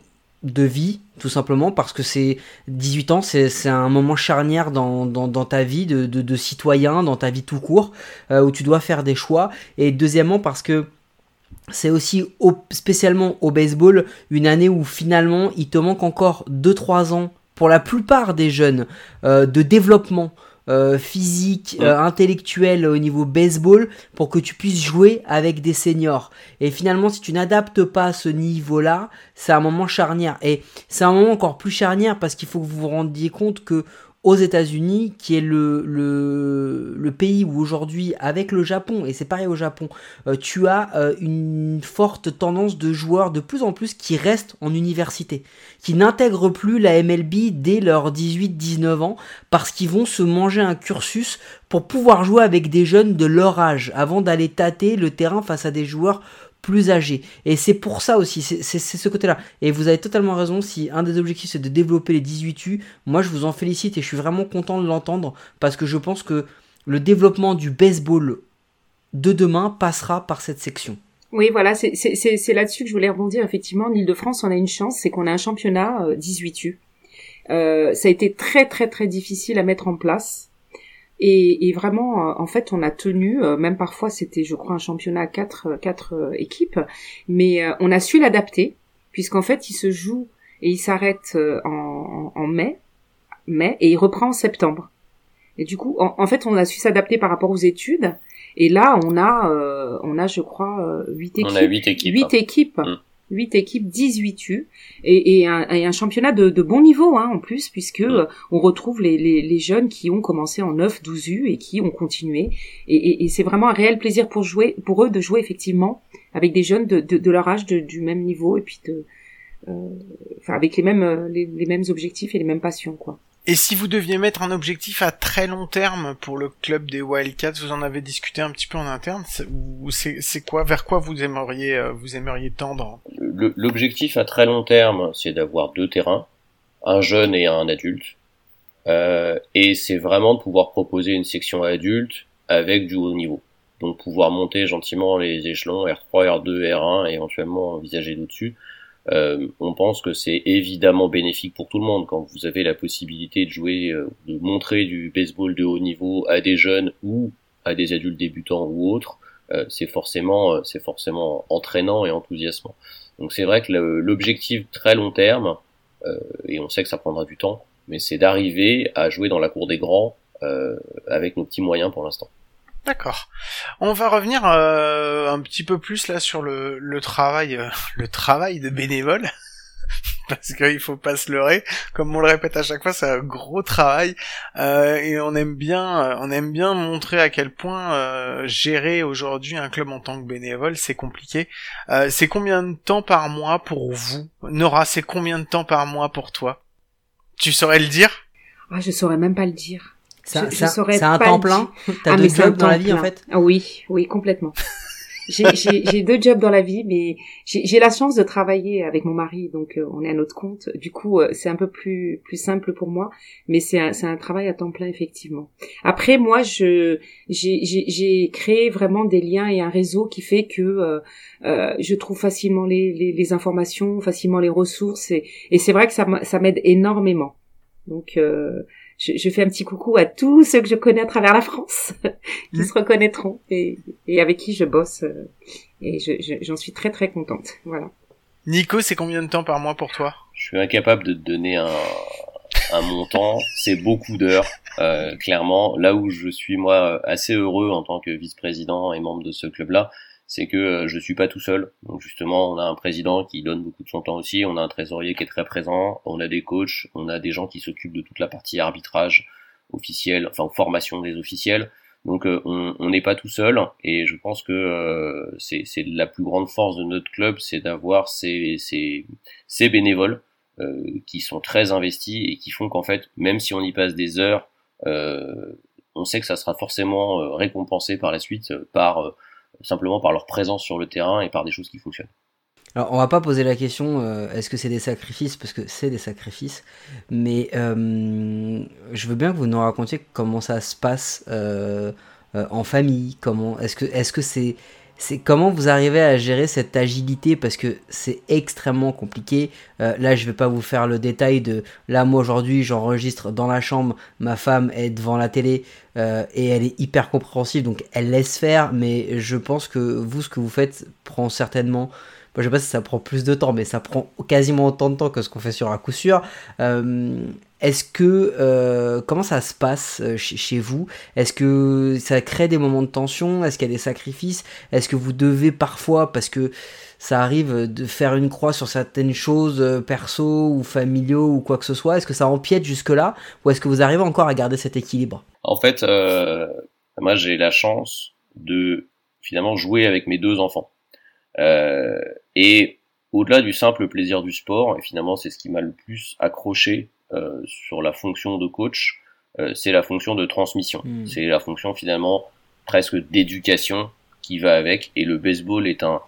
de vie, tout simplement, parce que c'est 18 ans, c'est un moment charnière dans, ta vie de, de, citoyen, dans ta vie tout court, euh, où tu dois faire des choix. Et deuxièmement, parce que c'est aussi spécialement au baseball une année où finalement il te manque encore 2-3 ans pour la plupart des jeunes euh, de développement euh, physique, euh, intellectuel au niveau baseball pour que tu puisses jouer avec des seniors. Et finalement, si tu n'adaptes pas ce niveau-là, c'est un moment charnière. Et c'est un moment encore plus charnière parce qu'il faut que vous vous rendiez compte que aux États-Unis, qui est le, le, pays où aujourd'hui, avec le Japon, et c'est pareil au Japon, euh, tu as euh, une forte tendance de joueurs de plus en plus qui restent en université, qui n'intègrent plus la MLB dès leurs 18-19 ans, parce qu'ils vont se manger un cursus pour pouvoir jouer avec des jeunes de leur âge, avant d'aller tâter le terrain face à des joueurs plus âgés. Et c'est pour ça aussi, c'est ce côté-là. Et vous avez totalement raison, si un des objectifs c'est de développer les 18U, moi je vous en félicite et je suis vraiment content de l'entendre parce que je pense que le développement du baseball de demain passera par cette section. Oui, voilà, c'est là-dessus que je voulais rebondir. Effectivement, en Ile-de-France, on a une chance, c'est qu'on a un championnat 18U. Euh, euh, ça a été très très très difficile à mettre en place. Et, et, vraiment, euh, en fait, on a tenu, euh, même parfois c'était, je crois, un championnat à quatre, euh, quatre équipes, mais on a su l'adapter, puisqu'en fait, il se joue et il s'arrête en, en, mai, mai, et il reprend en septembre. Et du coup, en, fait, on a su s'adapter par rapport aux études. Et là, on a, on a, je crois, huit équipes. On a huit équipes. Huit équipes. Mmh. 8 équipes, 18 U, et, et, un, et un, championnat de, de, bon niveau hein, en plus, puisque euh, on retrouve les, les, les, jeunes qui ont commencé en 9, 12 U et qui ont continué. Et, et c'est vraiment un réel plaisir pour jouer, pour eux de jouer effectivement avec des jeunes de, de, de leur âge, du même niveau, et puis de, euh, enfin avec les mêmes euh, les, les, mêmes objectifs et les mêmes passions quoi. Et si vous deviez mettre un objectif à très long terme pour le club des Wildcats, vous en avez discuté un petit peu en interne, c'est quoi, vers quoi vous aimeriez, euh, vous aimeriez tendre? L'objectif à très long terme, c'est d'avoir deux terrains, un jeune et un adulte, euh, et c'est vraiment de pouvoir proposer une section adulte avec du haut niveau. Donc pouvoir monter gentiment les échelons R3, R2, R1 et éventuellement envisager d'au-dessus euh, on pense que c'est évidemment bénéfique pour tout le monde quand vous avez la possibilité de jouer, euh, de montrer du baseball de haut niveau à des jeunes ou à des adultes débutants ou autres. Euh, c'est forcément, c'est forcément entraînant et enthousiasmant. Donc c'est vrai que l'objectif très long terme, et on sait que ça prendra du temps, mais c'est d'arriver à jouer dans la cour des grands avec nos petits moyens pour l'instant. D'accord. On va revenir euh, un petit peu plus là sur le, travail, euh, le travail de bénévole. Parce qu'il faut pas se leurrer, comme on le répète à chaque fois, c'est un gros travail euh, et on aime bien, on aime bien montrer à quel point gérer aujourd'hui un club en tant que bénévole c'est compliqué. c'est combien de temps par mois pour vous, Nora C'est combien de temps par mois pour toi? Tu saurais le dire? Ah, je saurais même pas le dire. C'est un temps plein T'as ah, deux jobs dans la vie en fait? Ah, Oui, oui, complètement. j'ai deux jobs dans la vie, mais j'ai la chance de travailler avec mon mari, donc euh, on est à notre compte. Du coup, euh, c'est un peu plus plus simple pour moi, mais c'est un, un travail à temps plein effectivement. Après, moi, je j'ai créé vraiment des liens et un réseau qui fait que euh, euh je trouve facilement les, les, les, informations, facilement les ressources, et, et c'est vrai que ça ça m'aide énormément. Donc je, fais un petit coucou à tous ceux que je connais à travers la France, qui mmh. se reconnaîtront et, avec qui je bosse. Euh, et j'en suis très très contente. Voilà. Nico, c'est combien de temps par mois pour toi? Je suis incapable de te donner un, un montant. C'est beaucoup d'heures, euh, clairement. Là où je suis moi assez heureux en tant que vice-président et membre de ce club-là, c'est que euh, je suis pas tout seul. Donc justement, on a un président qui donne beaucoup de son temps aussi, on a un trésorier qui est très présent, on a des coachs, on a des gens qui s'occupent de toute la partie arbitrage, officiels, enfin aux formations des officiels. Donc on n'est pas tout seul et je pense que c'est la plus grande force de notre club, c'est d'avoir ces, ces, ces bénévoles qui sont très investis et qui font qu'en fait, même si on y passe des heures, on sait que ça sera forcément récompensé par la suite par simplement par leur présence sur le terrain et par des choses qui fonctionnent. Alors, on va pas poser la question euh, est-ce que c'est des sacrifices? Parce que c'est des sacrifices, mais euh, je veux bien que vous nous racontiez comment ça se passe euh, en famille. Comment est-ce que est-ce que c'est c'est comment vous arrivez à gérer cette agilité parce que c'est extrêmement compliqué. là, je vais pas vous faire le détail de là moi aujourd'hui j'enregistre dans la chambre, ma femme est devant la télé et elle est hyper compréhensive donc elle laisse faire. Mais je pense que vous ce que vous faites prend certainement je sais pas si ça prend plus de temps, mais ça prend quasiment autant de temps que ce qu'on fait sur un coup sûr. Euh, est-ce que euh, comment ça se passe euh, chez, vous? Est-ce que ça crée des moments de tension? Est-ce qu'il y a des sacrifices? Est-ce que vous devez parfois, parce que ça arrive de faire une croix sur certaines choses perso ou familiaux ou quoi que ce soit Est-ce que ça empiète jusque là ou est-ce que vous arrivez encore à garder cet équilibre? En fait, moi j'ai la chance de finalement jouer avec mes deux enfants. Euh, et au-delà du simple plaisir du sport, et finalement c'est ce qui m'a le plus accroché euh, sur la fonction de coach, euh, c'est la fonction de transmission. Hmm. C'est la fonction finalement presque d'éducation qui va avec. Et le baseball est un,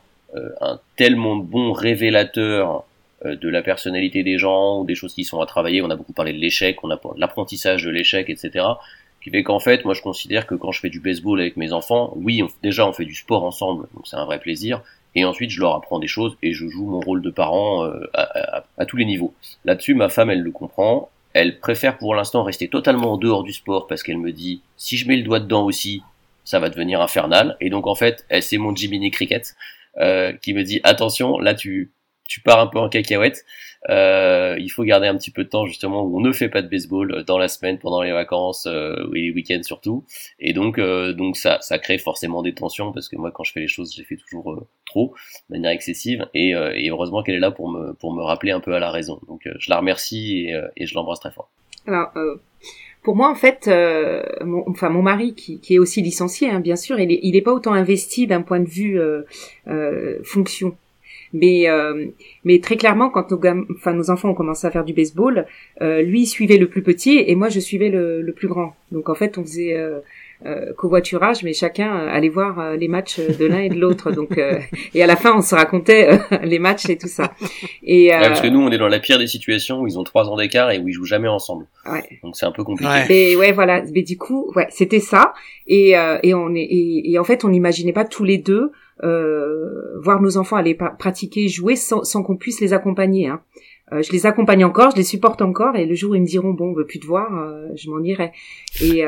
un tellement bon révélateur de la personnalité des gens, ou des choses qui sont à travailler. On a beaucoup parlé de l'échec, on a l'apprentissage de l'échec, etc. Qui fait qu'en fait, moi je considère que quand je fais du baseball avec mes enfants, oui, déjà on fait du sport ensemble, donc c'est un vrai plaisir, et ensuite je leur apprends des choses et je joue mon rôle de parent euh, à, tous les niveaux. Là-dessus, ma femme, elle le comprend. Elle préfère pour l'instant rester totalement en dehors du sport parce qu'elle me dit si je mets le doigt dedans aussi, ça va devenir infernal. Et donc en fait, c'est mon Jiminy Cricket euh, qui me dit attention, là tu tu pars un peu en cacahuète. Euh, il faut garder un petit peu de temps justement où on ne fait pas de baseball euh, dans la semaine, pendant les vacances euh, les week-ends surtout. Et donc, donc ça, ça crée forcément des tensions parce que moi, quand je fais les choses, j'ai fait toujours trop, de manière excessive. Et, heureusement qu'elle est là pour me pour me rappeler un peu à la raison. Donc, je la remercie et, je l'embrasse très fort. Alors. Pour moi, en fait, mon, enfin mon mari qui, est aussi licencié, hein, bien sûr, il est, il est pas autant investi d'un point de vue fonction mais euh, mais très clairement, quand nos, enfin, nos enfants ont commencé à faire du baseball, euh, lui suivait le plus petit et moi je suivais le, le plus grand. Donc en fait, on faisait euh, euh covoiturage, mais chacun allait voir les matchs de l'un et de l'autre. Donc et à la fin, on se racontait les matchs et tout ça. Et parce que nous, on est dans la pire des situations où ils ont trois ans d'écart et où ils jouent jamais ensemble. Ouais. Donc c'est un peu compliqué. Ouais. Et ouais, voilà. Mais du coup, ouais, c'était ça. Et et on est et, et en fait, on n'imaginait pas tous les deux euh, voir nos enfants aller pratiquer, jouer sans, sans qu'on puisse les accompagner. Hein. Euh, je les accompagne encore, je les supporte encore, et le jour où ils me diront bon, on veut plus te voir, euh, je m'en irai. Et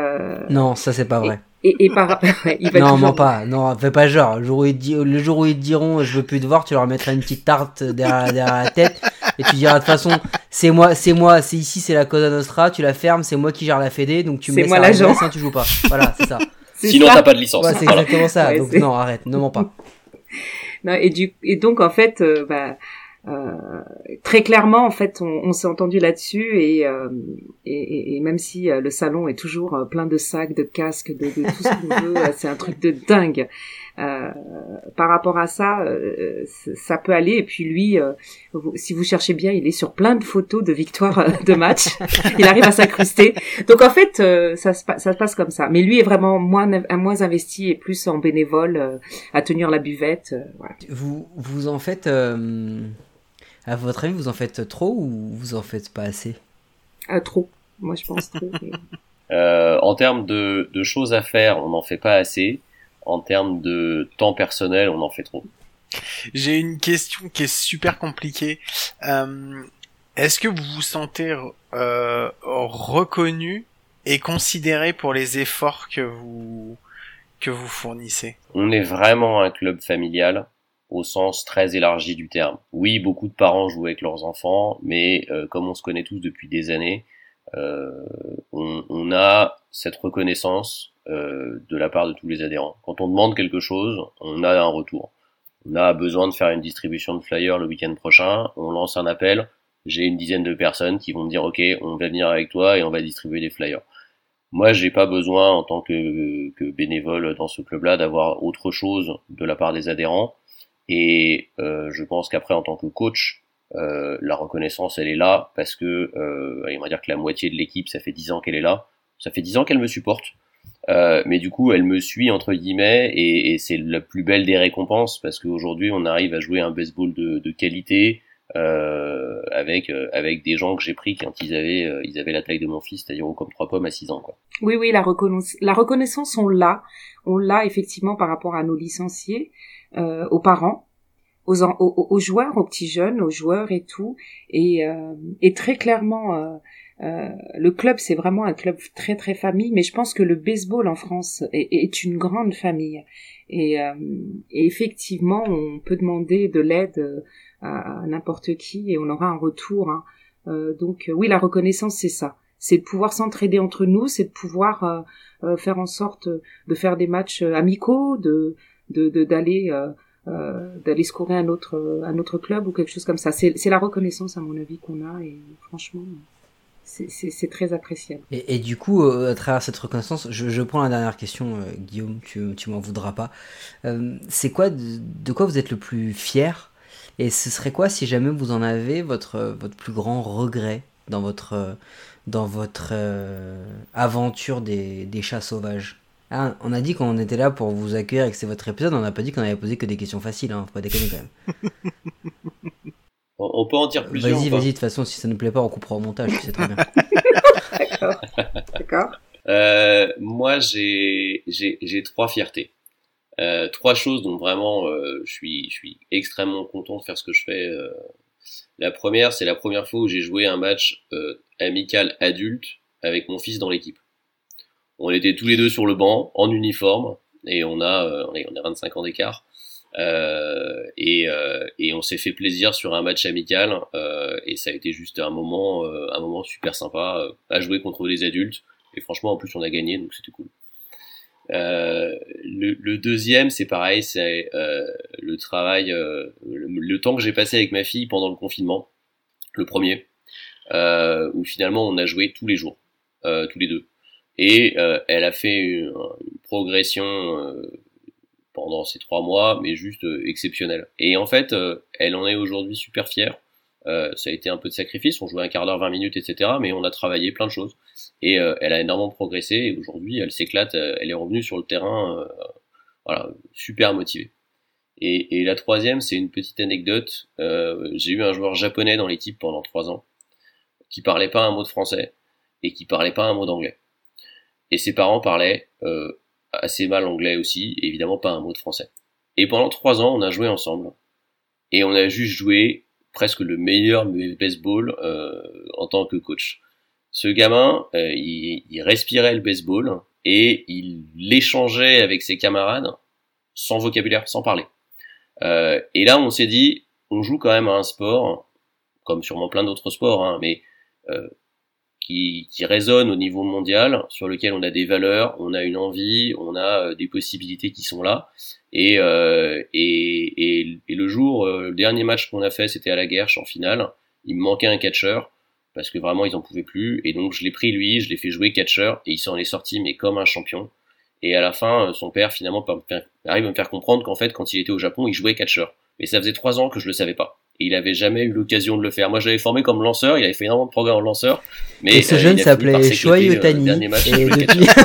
non, ça c'est pas vrai. Et, et, par il va non, toujours... pas, non, fais pas genre. Le jour où ils, le jour où ils te diront je veux plus te voir, tu leur mettras une petite tarte derrière, derrière la tête et tu diras de toute façon c'est moi, c'est moi, c'est ici, c'est la Cosa Nostra, tu la fermes, c'est moi qui gère la Fédé, donc tu mets moi ça en tu joues pas. Voilà, c'est ça. Sinon, t'as pas de licence. Ouais, c'est exactement ça. donc non, arrête, ne mens pas. non, et, du, et donc en fait, euh, bah, euh, très clairement, en fait, on, on s'est entendu là-dessus et, euh, et, et, même si euh, le salon est toujours euh, plein de sacs, de casques, de, de tout ce qu'on veut, c'est un truc de dingue. Euh, par rapport à ça, euh, ça peut aller. Et puis lui, euh, si vous cherchez bien, il est sur plein de photos de victoires de match. il arrive à s'incruster. Donc en fait, ça, se, ça se passe comme ça. Mais lui est vraiment moins, moins investi et plus en bénévole à tenir la buvette. Voilà. Vous, vous en faites, à votre avis, vous en faites trop ou vous en faites pas assez? Trop. Moi, je pense trop. en termes de, de choses à faire, on n'en fait pas assez en termes de temps personnel, on en fait trop. J'ai une question qui est super compliquée. Euh, est-ce que vous vous sentez euh, reconnu et considéré pour les efforts que vous que vous fournissez? On est vraiment un club familial au sens très élargi du terme. Oui, beaucoup de parents jouent avec leurs enfants, mais euh, comme on se connaît tous depuis des années, on, on, a cette reconnaissance euh, de la part de tous les adhérents. Quand on demande quelque chose, on a un retour. On a besoin de faire une distribution de flyers le week-end prochain, on lance un appel, j'ai une dizaine de personnes qui vont me dire ok, on va venir avec toi et on va distribuer des flyers. moi, j'ai pas besoin en tant que, que bénévole dans ce club-là d'avoir autre chose de la part des adhérents. Et euh, je pense qu'après, en tant que coach, euh, la reconnaissance, elle est là parce que, euh, on va dire que la moitié de l'équipe, ça fait dix ans qu'elle est là. Ça fait dix ans qu'elle me supporte. Euh, mais du coup, elle me suit entre guillemets et, et c'est la plus belle des récompenses parce qu'aujourd'hui, on arrive à jouer un baseball de, de qualité euh, avec euh, avec des gens que j'ai pris quand ils avaient euh, ils avaient la taille de mon fils, c'est-à-dire comme trois pommes à 6 ans quoi. Oui oui, la reconnaissance la reconnaissance on l'a, on l'a effectivement par rapport à nos licenciés, euh, aux parents, aux, aux, aux, joueurs, aux petits jeunes, aux joueurs et tout et et très clairement euh, le club, c'est vraiment un club très très famille, mais je pense que le baseball en France est, est une grande famille. Et, euh, et, effectivement, on peut demander de l'aide à, n'importe qui et on aura un retour. Hein. Euh, donc oui, la reconnaissance, c'est ça. C'est de pouvoir s'entraider entre nous, c'est de pouvoir euh, euh, faire en sorte de faire des matchs amicaux, de d'aller de, d'aller scorer un autre un autre club ou quelque chose comme ça. C'est la reconnaissance à mon avis qu'on a et franchement c'est très appréciable. Et, et, du coup, à travers cette reconnaissance, je, je prends la dernière question, Guillaume, tu, tu m'en voudras pas. Euh, c'est quoi, de, de, quoi vous êtes le plus fier? Et ce serait quoi si jamais vous en avez votre, votre plus grand regret dans votre, dans votre euh, aventure des, des, chats sauvages? Ah, On a dit qu'on était là pour vous accueillir et que c'est votre épisode, on n'a pas dit qu'on avait posé que des questions faciles, hein, faut pas déconner quand même. on peut en dire plusieurs. Vas-y, vas-y, de toute façon, si ça ne plaît pas, on coupera au montage, c'est très bien. D'accord. D'accord. Euh, moi, j'ai trois fiertés. Euh, trois choses dont vraiment euh, je suis je suis extrêmement content de faire ce que je fais. Euh. La première, c'est la première fois où j'ai joué un match amical adulte avec mon fils dans l'équipe. On était tous les deux sur le banc en uniforme et on a on, a 25 ans d'écart. Euh, et, euh, et, on s'est fait plaisir sur un match amical euh, et ça a été juste un moment un moment super sympa à jouer contre des adultes. Et franchement en plus on a gagné donc c'était cool. Euh, le, le, deuxième, c'est pareil, c'est euh, le travail, euh, le, temps que j'ai passé avec ma fille pendant le confinement, le premier, où finalement on a joué tous les jours, tous les deux, et elle a fait une, une progression pendant ces trois mois, mais juste exceptionnelle. Et en fait, elle en est aujourd'hui super fière. Euh, ça a été un peu de sacrifice, on jouait un quart d'heure, 20 minutes, etc. Mais on a travaillé plein de choses. Et euh, elle a énormément progressé. Et aujourd'hui, elle s'éclate. Euh, elle est revenue sur le terrain, voilà, super motivée. Et, et la troisième, c'est une petite anecdote. J'ai eu un joueur japonais dans l'équipe pendant trois ans, qui parlait pas un mot de français et qui parlait pas un mot d'anglais. Et ses parents parlaient assez mal anglais aussi, évidemment pas un mot de français. Et pendant trois ans, on a joué ensemble. Et on a juste joué presque le meilleur baseball euh, en tant que coach. Ce gamin, euh, il, il, respirait le baseball et il l'échangeait avec ses camarades sans vocabulaire, sans parler. Euh, et là, on s'est dit, on joue quand même à un sport, comme sûrement plein d'autres sports, hein, mais euh, qui, qui, résonne au niveau mondial, sur lequel on a des valeurs, on a une envie, on a euh, des possibilités qui sont là. Et, euh, et, et, et, le jour, euh, le dernier match qu'on a fait, c'était à la Guerche en finale. Il me manquait un catcheur parce que vraiment ils en pouvaient plus. Et donc je l'ai pris lui, je l'ai fait jouer catcheur et il s'en est sorti mais comme un champion. Et à la fin, euh, son père finalement arrive à me faire comprendre qu'en fait, quand il était au Japon, il jouait catcheur. Mais ça faisait trois ans que je le savais pas. Et il avait jamais eu l'occasion de le faire. Moi, je l'avais formé comme lanceur. Il avait fait énormément de progrès en lanceur. Mais et ce jeune s'appelait Shoei Otani. Et depuis...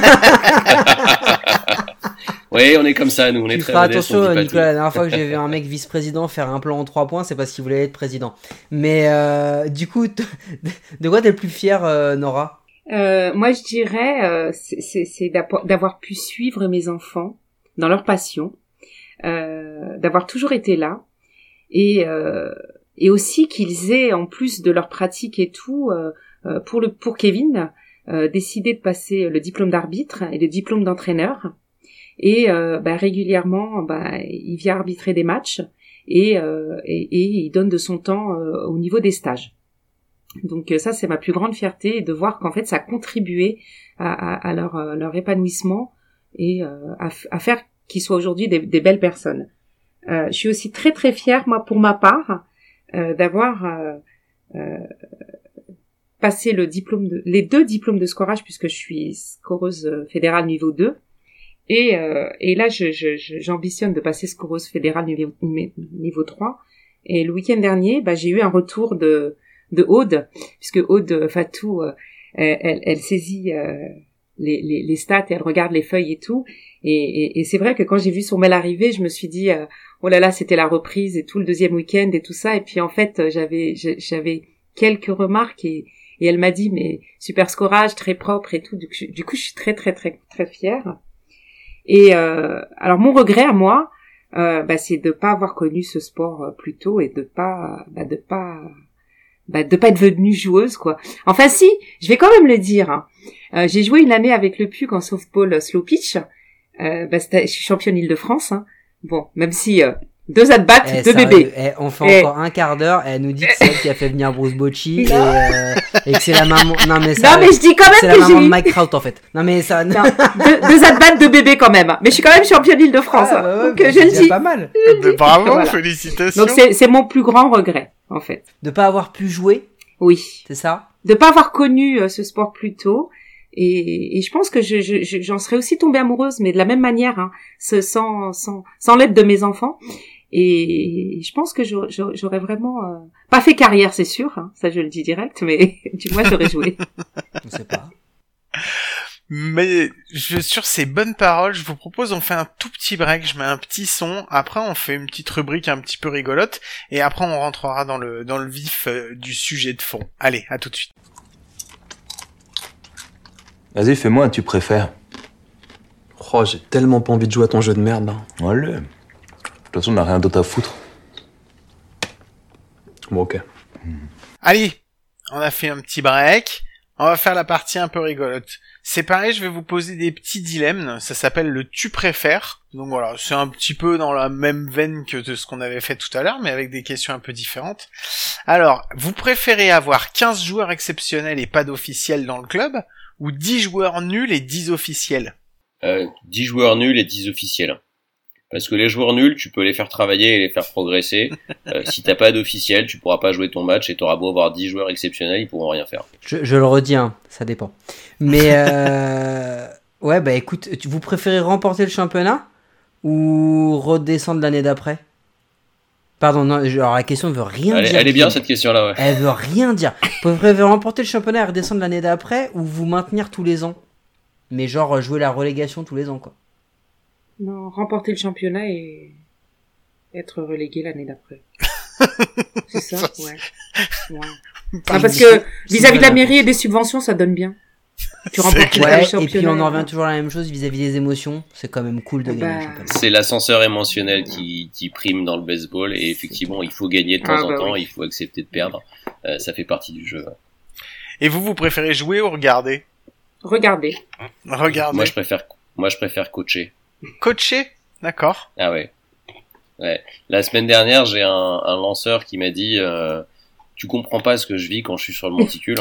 Oui, on est comme ça, nous, on est tu très feras attention, Nicolas, la dernière fois que j'ai vu un mec vice-président faire un plan en trois points, c'est parce qu'il voulait être président. Mais euh, du coup, de quoi t'es le plus fier, euh, Nora? Euh, Moi, je dirais, euh, c'est d'avoir pu suivre mes enfants dans leur passion, euh, d'avoir toujours été là, et, euh, et aussi qu'ils aient, en plus de leur pratique et tout, pour, le, pour Kevin, décidé de passer le diplôme d'arbitre et le diplôme d'entraîneur et euh, bah, régulièrement bah, il vient arbitrer des matchs et, euh, et, et, il donne de son temps euh, au niveau des stages. Donc ça c'est ma plus grande fierté de voir qu'en fait ça a contribué à, à, à leur, leur épanouissement et à, à, faire qu'ils soient aujourd'hui des, des, belles personnes. Je suis aussi très très fière moi pour ma part d'avoir passé le diplôme de, les deux diplômes de scorage puisque je suis scoreuse euh, fédérale niveau 2. Et, euh, et là, je, je, j'ambitionne de passer scoreuse fédérale niveau, niveau 3. Et le week-end dernier, bah, j'ai eu un retour de, de Aude, puisque Aude Fatou, euh, elle, elle, saisit les, les, les, stats et elle regarde les feuilles et tout. Et, et, c'est vrai que quand j'ai vu son mail arriver, je me suis dit, oh là là, c'était la reprise et tout le deuxième week-end et tout ça. Et puis en fait, j'avais j'avais quelques remarques et, et elle m'a dit mais super scorage, très propre et tout. Du coup, je suis très très très très fière. Et euh, alors mon regret à moi, euh, bah, c'est de pas avoir connu ce sport euh, plus tôt et de pas bah, de pas bah, de pas être venue joueuse quoi. Enfin si, je vais quand même le dire. Hein. Euh, j'ai joué une année avec le PUC en softball slow pitch. Euh, bah, je suis championne Île-de-France. Hein. Bon, même si euh, deux at bats, eh, deux bébés. Eh, on fait encore un quart d'heure. Elle nous dit que c'est elle qui a fait venir Bruce Bocci et, euh, et, que c'est la maman. Non mais ça. Non mais je dis quand même c'est la maman de Mike Trout en fait. Non mais ça. Non. deux, deux at bats, deux bébés quand même. Mais je suis quand même championne Île-de-France. Ah, ouais, donc je le dis. Pas mal. Bravo, félicitations. Donc c'est mon plus grand regret en fait. De pas avoir pu jouer. Oui. C'est ça. De pas avoir connu euh, ce sport plus tôt et, et, je pense que j'en je, serais aussi tombée amoureuse, mais de la même manière, hein, sans, sans, sans l'aide de mes enfants. Et je pense que j'aurais vraiment euh, pas fait carrière, c'est sûr, hein, ça je le dis direct, mais du moins j'aurais joué. Je sais pas. Mais je, sur ces bonnes paroles, je vous propose on fait un tout petit break, je mets un petit son, après on fait une petite rubrique un petit peu rigolote, et après on rentrera dans le dans le vif euh, du sujet de fond. Allez, à tout de suite. Vas-y, fais-moi un tu préfères. Oh, j'ai tellement pas envie de jouer à ton jeu de merde, là. Allez. De toute façon, on n'a rien d'autre à foutre. Bon, ok. Allez, on a fait un petit break. On va faire la partie un peu rigolote. C'est pareil, je vais vous poser des petits dilemmes. Ça s'appelle le tu préfères. Donc voilà, c'est un petit peu dans la même veine que de ce qu'on avait fait tout à l'heure, mais avec des questions un peu différentes. Alors, vous préférez avoir 15 joueurs exceptionnels et pas d'officiels dans le club, ou 10 joueurs nuls et 10 officiels euh, 10 joueurs nuls et 10 officiels. Parce que les joueurs nuls, tu peux les faire travailler et les faire progresser. Euh, si t'as pas d'officiel, tu pourras pas jouer ton match et t'auras beau avoir 10 joueurs exceptionnels, ils pourront rien faire. Je, je le redis, hein, ça dépend. Mais euh, ouais, bah écoute, vous préférez remporter le championnat ou redescendre l'année d'après? Pardon, non, alors la question ne veut rien dire. Elle est bien cette question-là, ouais. Elle veut rien dire. Vous préférez remporter le championnat et redescendre l'année d'après ou vous maintenir tous les ans? Mais genre jouer la relégation tous les ans, quoi. Non, remporter le championnat et être relégué l'année d'après. C'est ça, ouais. Ah, parce que vis-à-vis de la mairie et des subventions, ça donne bien. Tu remportes ouais, et puis on en revient toujours à la même chose vis-à-vis des émotions. C'est quand même cool de bah, gagner. C'est l'ascenseur émotionnel qui, qui, prime dans le baseball et effectivement, il faut gagner de temps ah, en bah temps, il faut accepter de perdre. Euh, ça fait partie du jeu. Et vous, vous préférez jouer ou regarder? Regarder. Regarder. Moi, je préfère, moi, je préfère coacher. Coacher? D'accord. Ah ouais. Ouais. La semaine dernière, j'ai un, un, lanceur qui m'a dit euh, Tu comprends pas ce que je vis quand je suis sur le monticule.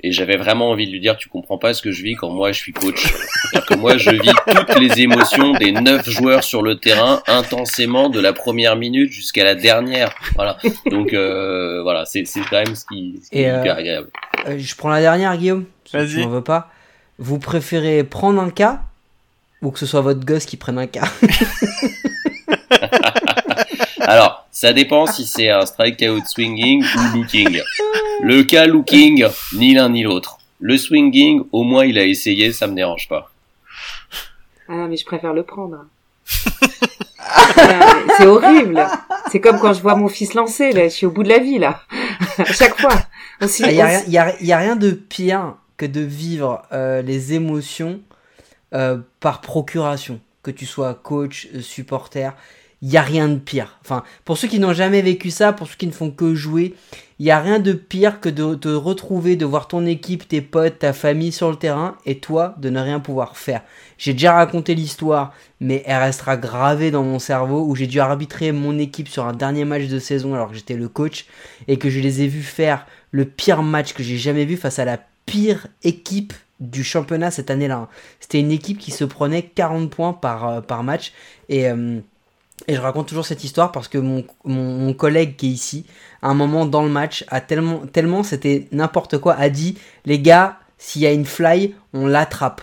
Et j'avais vraiment envie de lui dire, tu comprends pas ce que je vis quand moi je suis coach. C'est-à-dire que moi je vis toutes les émotions des neuf joueurs sur le terrain intensément de la première minute jusqu'à la dernière. Voilà. Donc euh, voilà, c'est c'est quand même ce qui, ce qui est hyper euh, agréable. Euh, je prends la dernière, Guillaume. Vas-y. Si veux pas. Vous préférez prendre un cas ou que ce soit votre gosse qui prenne un cas? Alors, ça dépend si c'est un strikeout swinging ou looking. Le cas looking, ni l'un ni l'autre. Le swinging, au moins il a essayé, ça me dérange pas. Ah mais je préfère le prendre. c'est horrible. C'est comme quand je vois mon fils lancer, là, je suis au bout de la vie, là. à chaque fois. Il n'y a, y a, y a, rien de pire que de vivre euh, les émotions euh, par procuration. Que tu sois coach, euh, supporter il y a rien de pire. Enfin, pour ceux qui n'ont jamais vécu ça, pour ceux qui ne font que jouer, il y a rien de pire que de te retrouver, de voir ton équipe, tes potes, ta famille sur le terrain et toi de ne rien pouvoir faire. J'ai déjà raconté l'histoire, mais elle restera gravée dans mon cerveau où j'ai dû arbitrer mon équipe sur un dernier match de saison alors que j'étais le coach et que je les ai vus faire le pire match que j'ai jamais vu face à la pire équipe du championnat cette année-là. C'était une équipe qui se prenait 40 points par, euh, par match et euh, Et je raconte toujours cette histoire parce que mon, mon, mon collègue qui est ici, à un moment dans le match, a tellement, tellement c'était n'importe quoi, a dit les gars, s'il y a une fly, on l'attrape.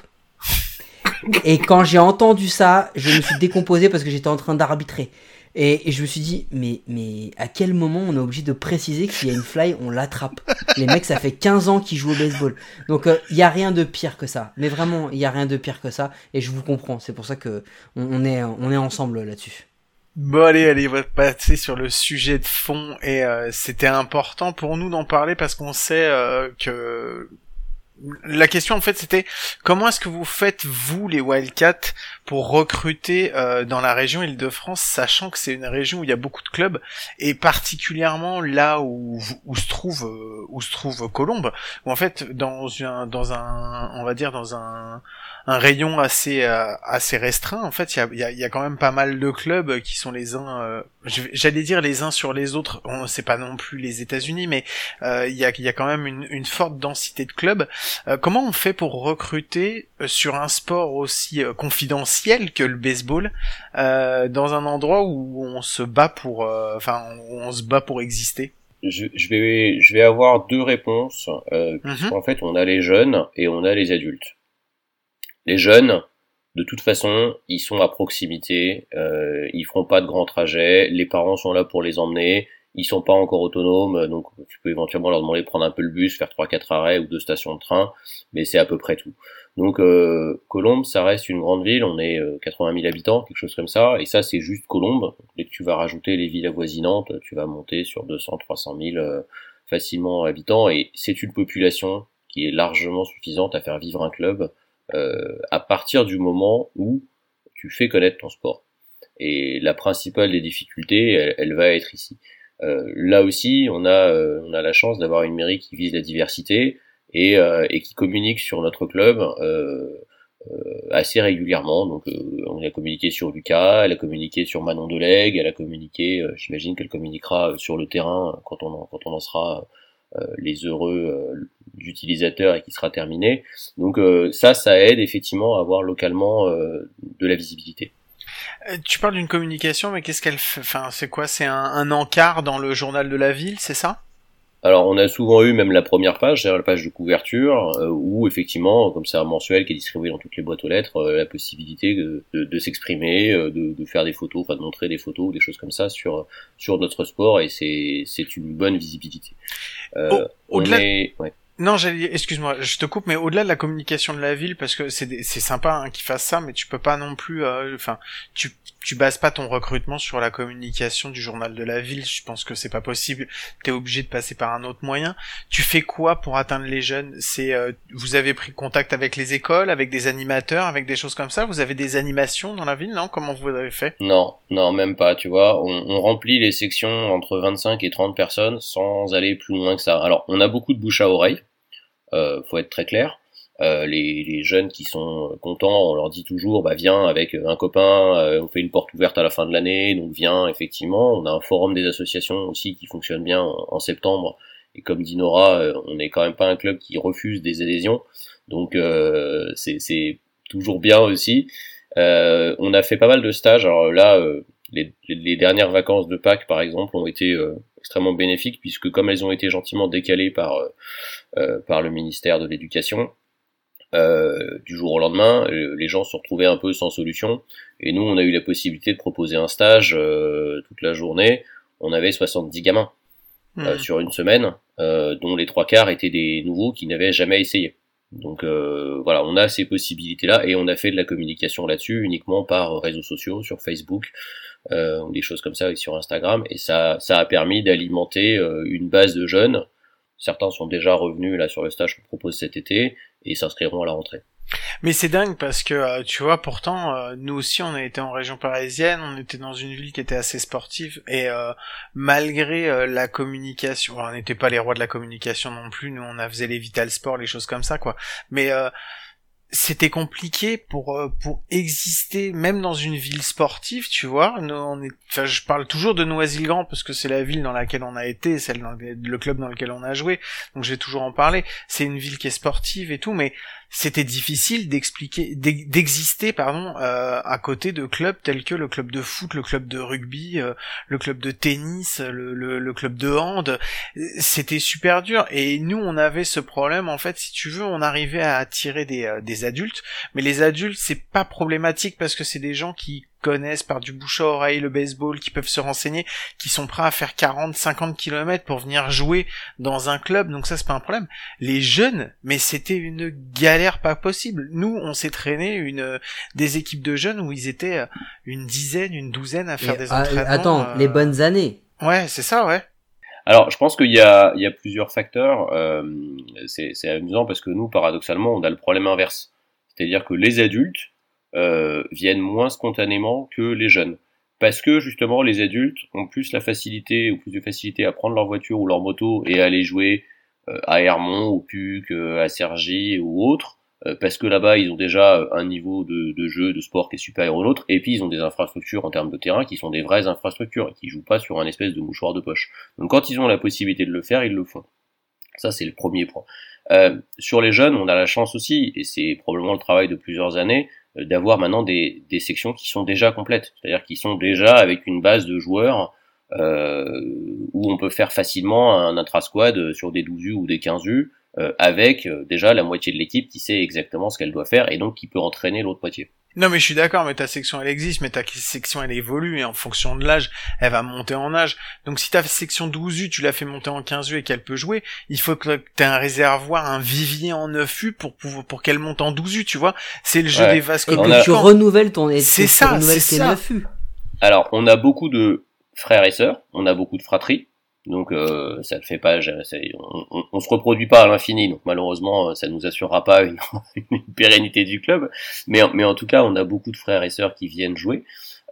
Et quand j'ai entendu ça, je me suis décomposé parce que j'étais en train d'arbitrer. Et, et je me suis dit, mais, mais à quel moment on est obligé de préciser que s'il y a une fly, on l'attrape? Les mecs, ça fait 15 ans qu'ils jouent au baseball. Donc il y a rien de pire que ça. Mais vraiment, il y a rien de pire que ça. Et je vous comprends. C'est pour ça que on est, on est ensemble là-dessus. Bon allez, allez, on va passer sur le sujet de fond et euh, c'était important pour nous d'en parler parce qu'on sait euh, que la question en fait c'était comment est-ce que vous faites vous les Wildcats pour recruter euh, dans la région Île-de-France sachant que c'est une région où il y a beaucoup de clubs et particulièrement là où, où se trouve euh, où se trouve Colombe où en fait dans un dans un on va dire dans un un rayon assez euh, assez restreint. En fait, il y a, y, a, y a, quand même pas mal de clubs qui sont les uns, euh, j'allais dire les uns sur les autres. On sait pas non plus les États-Unis, mais euh, il y, a, y a quand même une, une forte densité de clubs. comment on fait pour recruter sur un sport aussi confidentiel que le baseball dans un endroit où on se bat pour, enfin, on se bat pour exister? Je, je, vais, je vais avoir deux réponses. Euh, mm En fait, on a les jeunes et on a les adultes. Les jeunes, de toute façon, ils sont à proximité, euh, ils feront pas de grands trajets, les parents sont là pour les emmener, ils sont pas encore autonomes, donc tu peux éventuellement leur demander de prendre un peu le bus, faire trois quatre arrêts ou deux stations de train, mais c'est à peu près tout. Donc euh, Colombe, ça reste une grande ville, on est 80 euh, 000 habitants, quelque chose comme ça, et ça c'est juste Colombe. Dès que tu vas rajouter les villes avoisinantes, tu vas monter sur 200, 300 000 facilement habitants, et c'est une population qui est largement suffisante à faire vivre un club euh, à partir du moment où tu fais connaître ton sport. Et la principale des difficultés, elle, va être ici. Là aussi, on a, on a la chance d'avoir une mairie qui vise la diversité et, et qui communique sur notre club assez régulièrement. Donc, on a communiqué sur Lucas, elle a communiqué sur Manon Delegue, elle a communiqué, j'imagine qu'elle communiquera sur le terrain quand on quand on en sera euh, les heureux euh, utilisateurs et qui sera terminé. Donc euh, ça, ça aide effectivement à avoir localement de la visibilité. Tu parles d'une communication, mais qu'est-ce qu'elle fait? Enfin, c'est quoi? C'est un, un, encart dans le journal de la ville, c'est ça? Alors on a souvent eu même la première page, c'est-à-dire la page de couverture, euh, où effectivement, comme c'est un mensuel qui est distribué dans toutes les boîtes aux lettres, euh, la possibilité de, de, s'exprimer, euh, de, de, faire des photos, enfin de montrer des photos ou des choses comme ça sur sur notre sport, et c'est c'est une bonne visibilité. Au-delà, ouais. Non, excuse-moi, je te coupe, mais au-delà de la communication de la ville, parce que c'est c'est sympa hein, qu'ils fassent ça, mais tu peux pas non plus, euh, enfin, tu tu bases pas ton recrutement sur la communication du journal de la ville. Je pense que c'est pas possible. T'es obligé de passer par un autre moyen. Tu fais quoi pour atteindre les jeunes? C'est euh, vous avez pris contact avec les écoles, avec des animateurs, avec des choses comme ça? Vous avez des animations dans la ville, non? Comment vous avez fait? Non, non, même pas. Tu vois, on, on remplit les sections entre 25 et 30 personnes sans aller plus loin que ça. Alors, on a beaucoup de bouche à oreille euh, faut être très clair. Euh, les, jeunes qui sont contents, on leur dit toujours, bah viens avec un copain, euh, on fait une porte ouverte à la fin de l'année, donc viens effectivement. On a un forum des associations aussi qui fonctionne bien en, septembre. Et comme dit Nora, euh, on n'est quand même pas un club qui refuse des adhésions, donc euh, c'est toujours bien aussi. on a fait pas mal de stages. Alors là, les, dernières vacances de Pâques, par exemple, ont été extrêmement bénéfiques puisque comme elles ont été gentiment décalées par euh, par le ministère de l'Éducation. Euh, du jour au lendemain, euh, les gens se retrouvaient un peu sans solution, et nous, on a eu la possibilité de proposer un stage toute la journée. On avait 70 gamins mmh. sur une semaine, dont les trois quarts étaient des nouveaux qui n'avaient jamais essayé. Donc voilà, on a ces possibilités-là et on a fait de la communication là-dessus uniquement par réseaux sociaux, sur Facebook, ou des choses comme ça, et sur Instagram, et ça, ça a permis d'alimenter une base de jeunes Certains sont déjà revenus là sur le stage qu'on propose cet été et s'inscriront à la rentrée. Mais c'est dingue parce que euh, tu vois pourtant euh, nous aussi on a été en région parisienne, on était dans une ville qui était assez sportive et euh, malgré la communication, on n'était pas les rois de la communication non plus, nous on a faisait les Vital Sport, les choses comme ça quoi. Mais c'était compliqué pour euh, pour exister même dans une ville sportive tu vois. Nous, on je parle toujours de Noisy-le-Grand parce que c'est la ville dans laquelle on a été celle dans le club dans lequel on a joué. Donc je vais toujours en parler. C'est une ville qui est sportive et tout mais c'était difficile d'expliquer, d'exister, pardon, euh, à côté de clubs tels que le club de foot, le club de rugby, euh, le club de tennis, le, le, club de hand. C'était super dur. Et nous, on avait ce problème. En fait, si tu veux, on arrivait à attirer des, euh, des adultes, mais les adultes, c'est pas problématique parce que c'est des gens qui connaissent par du bouche à oreille le baseball, qui peuvent se renseigner, qui sont prêts à faire 40, 50 km pour venir jouer dans un club, donc ça c'est pas un problème. Les jeunes, mais c'était une galère pas possible. Nous, on s'est traîné une des équipes de jeunes où ils étaient euh, une dizaine, une douzaine à faire des ah, entraînements. Attends, euh, les bonnes années. Ouais, c'est ça, ouais. Alors, je pense qu'il y a, il y a plusieurs facteurs. Euh, c'est amusant parce que nous, paradoxalement, on a le problème inverse. C'est-à-dire que les adultes, euh, viennent moins spontanément que les jeunes. Parce que justement les adultes ont plus la facilité ou plus de facilité à prendre leur voiture ou leur moto et à aller jouer euh, à Hermont, au PUC, euh, à Sergi ou autre, parce que là-bas ils ont déjà un niveau de, de, jeu, de sport qui est supérieur au nôtre, et puis ils ont des infrastructures en termes de terrain qui sont des vraies infrastructures et qui jouent pas sur un espèce de mouchoir de poche. Donc quand ils ont la possibilité de le faire, ils le font. Ça c'est le premier point. Euh, sur les jeunes, on a la chance aussi, et c'est probablement le travail de plusieurs années, euh, d'avoir maintenant des, des, sections qui sont déjà complètes, c'est-à-dire qui sont déjà avec une base de joueurs euh, où on peut faire facilement un intra-squad sur des 12 U ou des 15 U, euh, avec euh, déjà la moitié de l'équipe qui sait exactement ce qu'elle doit faire et donc qui peut entraîner l'autre moitié. Non mais je suis d'accord, mais ta section elle existe, mais ta section elle évolue et en fonction de l'âge, elle va monter en âge. Donc si ta section 12U, tu l'as fait monter en 15U et qu'elle peut jouer, il faut que tu aies un réservoir, un vivier en 9U pour pour, pour qu'elle monte en 12U, tu vois. C'est le jeu des vases Et que tu renouvelles ton c'est ça, c'est ça. 9U. Alors, on a beaucoup de frères et sœurs, on a beaucoup de fratries. Donc euh, ça ne fait pas, on, se reproduit pas à l'infini, donc malheureusement ça nous assurera pas une, pérennité du club. Mais, mais en tout cas, on a beaucoup de frères et sœurs qui viennent jouer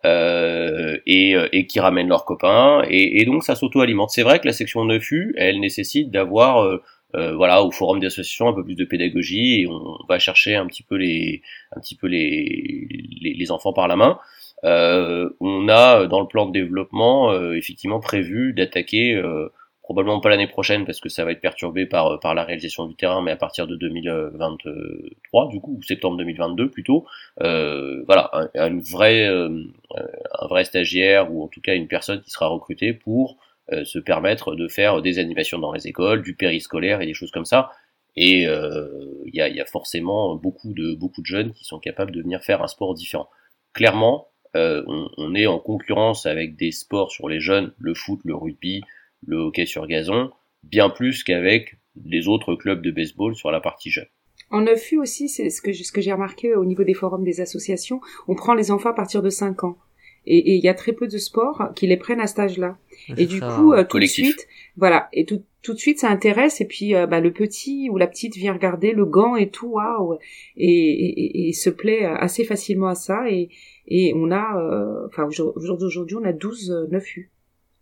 euh, et, et, qui ramènent leurs copains, et, donc ça s'auto-alimente. C'est vrai que la section 9U, elle nécessite d'avoir euh, euh, voilà au forum d'association un peu plus de pédagogie et on va chercher un petit peu les un petit peu les, les enfants par la main euh, on a dans le plan de développement euh, effectivement prévu d'attaquer euh, probablement pas l'année prochaine parce que ça va être perturbé par par la réalisation du terrain, mais à partir de 2023 du coup ou septembre 2022 plutôt, euh, voilà un, une vraie un vrai stagiaire ou en tout cas une personne qui sera recrutée pour se permettre de faire des animations dans les écoles, du périscolaire et des choses comme ça. Et il y a, y, a, forcément beaucoup de beaucoup de jeunes qui sont capables de venir faire un sport différent. Clairement, euh, on, est en concurrence avec des sports sur les jeunes, le foot, le rugby, le hockey sur gazon, bien plus qu'avec les autres clubs de baseball sur la partie jeune. En neuf aussi, c'est ce que, ce que j'ai remarqué au niveau des forums des associations, on prend les enfants à partir de 5 ans. Et il y a très peu de sports qui les prennent à cet âge-là. Et du coup, euh, tout de suite, voilà, et tout, tout de suite ça intéresse. Et puis euh, bah, le petit ou la petite vient regarder le gant et tout, waouh, et, et, se plaît assez facilement à ça. Et, et on a, euh, enfin, aujourd'hui, on a 12 9 euh, U.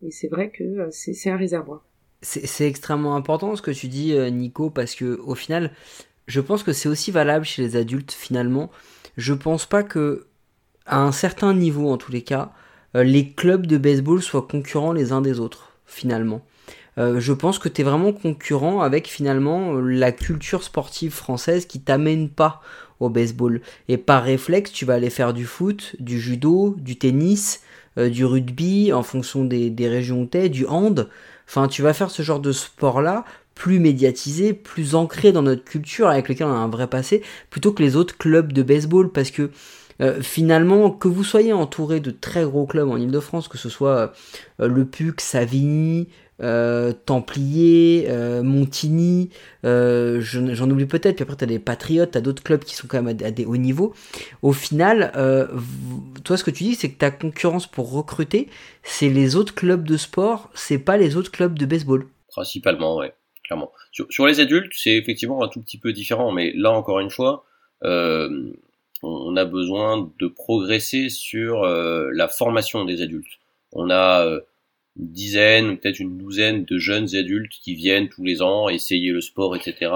Et c'est vrai que euh, c'est un réservoir. C'est extrêmement important ce que tu dis, Nico, parce que au final, je pense que c'est aussi valable chez les adultes finalement. Je pense pas que, à un certain niveau en tous les cas, les clubs de baseball soient concurrents les uns des autres finalement. Je pense que tu es vraiment concurrent avec finalement la culture sportive française qui t'amène pas au baseball. Et par réflexe, tu vas aller faire du foot, du judo, du tennis, euh, du rugby, en fonction des, régions où tu du hand. Enfin, tu vas faire ce genre de sport-là, plus médiatisé, plus ancré dans notre culture, avec lequel on a un vrai passé, plutôt que les autres clubs de baseball, parce que euh, finalement, que vous soyez entouré de très gros clubs en Ile-de-France, que ce soit euh, le PUC, Savigny, euh, Templier, euh, Montigny, euh, j'en oublie peut-être, puis après tu as des Patriotes, tu as d'autres clubs qui sont quand même à, des hauts niveaux. Au final, toi ce que tu dis, c'est que ta concurrence pour recruter, c'est les autres clubs de sport, c'est pas les autres clubs de baseball. Principalement, ouais, clairement. Sur, les adultes, c'est effectivement un tout petit peu différent, mais là encore une fois, on a besoin de progresser sur la formation des adultes. On a une dizaine, peut-être une douzaine de jeunes adultes qui viennent tous les ans essayer le sport, etc.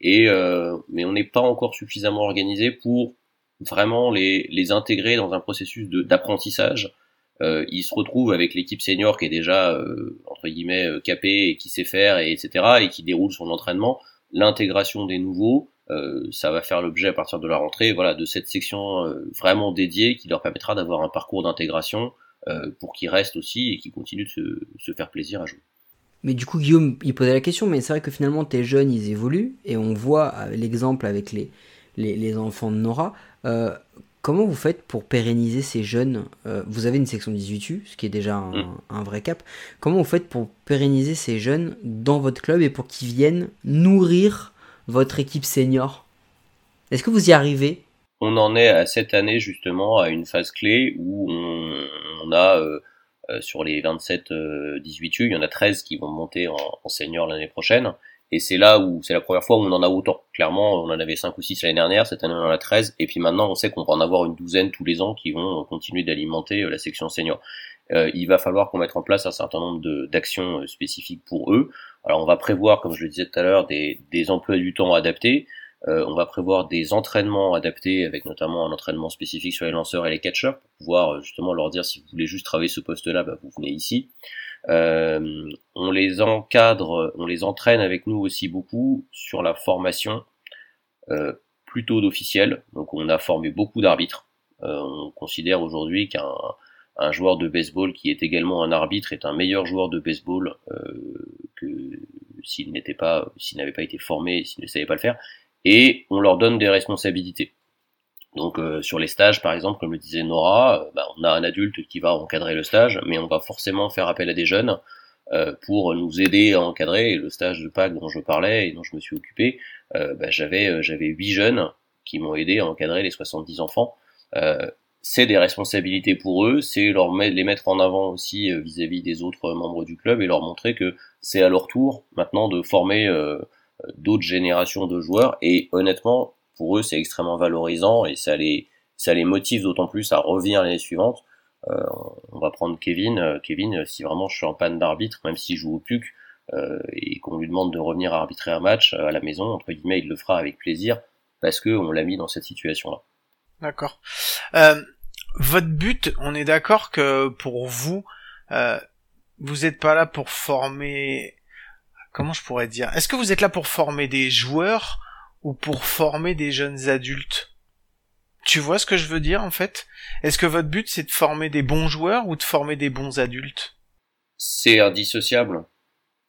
Et euh, mais on n'est pas encore suffisamment organisé pour vraiment les, les intégrer dans un processus d'apprentissage. Euh, ils se retrouvent avec l'équipe senior qui est déjà euh, entre guillemets euh, capée et qui sait faire et etc. et qui déroule son entraînement. L'intégration des nouveaux ça va faire l'objet à partir de la rentrée, voilà, de cette section vraiment dédiée qui leur permettra d'avoir un parcours d'intégration pour qu'ils restent aussi et qu'ils continuent de se, se faire plaisir à jouer. Mais du coup, Guillaume, il posait la question, mais c'est vrai que finalement, tes jeunes, ils évoluent, et on voit l'exemple avec les, les, les, enfants de Nora. Euh, comment vous faites pour pérenniser ces jeunes euh, Vous avez une section 18U, ce qui est déjà un, mm. un, vrai cap. Comment vous faites pour pérenniser ces jeunes dans votre club et pour qu'ils viennent nourrir votre équipe senior? Est-ce que vous y arrivez? On en est à cette année justement à une phase clé où on, on a... Euh, euh, sur les 27 18 U, il y en a 13 qui vont monter en, en senior l'année prochaine. Et c'est là où c'est la première fois où on en a autant. Clairement, on en avait 5 ou 6 l'année dernière, cette année on en a 13, et puis maintenant on sait qu'on va en avoir une douzaine tous les ans qui vont continuer d'alimenter euh, la section senior. Euh, il va falloir qu'on mette en place un certain nombre d'actions euh, spécifiques pour eux. Alors on va prévoir, comme je le disais tout à l'heure, des, des emplois du temps adaptés. Euh, on va prévoir des entraînements adaptés, avec notamment un entraînement spécifique sur les lanceurs et les catchers, pour pouvoir euh, justement leur dire si vous voulez juste travailler ce poste-là, bah, vous venez ici. Euh, on les encadre, on les entraîne avec nous aussi beaucoup sur la formation euh, plutôt d'officiels. Donc on a formé beaucoup d'arbitres. On considère aujourd'hui qu'un un joueur de baseball qui est également un arbitre est un meilleur joueur de baseball que s'il n'était pas, s'il n'avait pas été formé, s'il ne savait pas le faire et on leur donne des responsabilités. Donc euh, sur les stages, par exemple, comme le disait Nora, euh, bah, on a un adulte qui va encadrer le stage, mais on va forcément faire appel à des jeunes euh, pour nous aider à encadrer. Le stage de Pâques dont je parlais et dont je me suis occupé, bah, j'avais j'avais huit jeunes qui m'ont aidé à encadrer les 70 enfants. c'est des responsabilités pour eux, c'est leur les mettre en avant aussi vis-à-vis -vis des autres membres du club et leur montrer que c'est à leur tour maintenant de former d'autres générations de joueurs et honnêtement pour eux c'est extrêmement valorisant et ça les ça les motive d'autant plus à revenir l'année suivante. Euh, on va prendre Kevin. Euh, Kevin, si vraiment je suis en panne d'arbitre, même s'il joue au PUC, euh, et qu'on lui demande de revenir arbitrer un match à la maison, entre guillemets, il le fera avec plaisir parce que on l'a mis dans cette situation-là. D'accord. Euh, votre but, on est d'accord que pour vous, euh, vous n'êtes pas là pour former comment je pourrais dire? Est-ce que vous êtes là pour former des joueurs ou pour former des jeunes adultes? Tu vois ce que je veux dire en fait? Est-ce que votre but c'est de former des bons joueurs ou de former des bons adultes? C'est indissociable.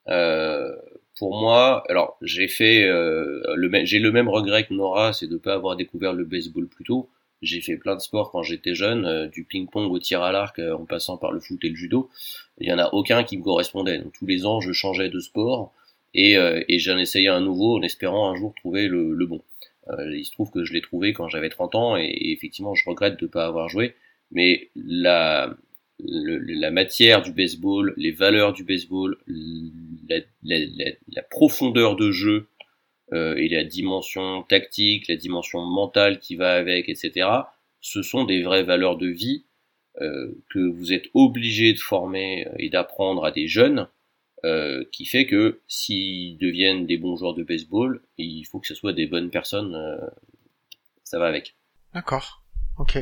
Euh, pour moi, alors j'ai fait euh, le j'ai le même regret que Nora, c'est de ne pas avoir découvert le baseball plus tôt. J'ai fait plein de sports quand j'étais jeune, euh, du ping-pong au tir à l'arc en passant par le foot et le judo il y en a aucun qui me correspondait. Donc tous les ans, je changeais de sport et, euh, et j'en essayais un nouveau en espérant un jour trouver le, le bon. Euh, il se trouve que je l'ai trouvé quand j'avais 30 ans et, effectivement, je regrette de ne pas avoir joué. Mais la, la matière du baseball, les valeurs du baseball, la, la, la profondeur de jeu euh, et la dimension tactique, la dimension mentale qui va avec, etc. Ce sont des vraies valeurs de vie euh, que vous êtes obligé de former euh, et d'apprendre à des jeunes, euh, qui fait que s'ils deviennent des bons joueurs de baseball, il faut que ce soit des bonnes personnes, ça va avec. D'accord, ok.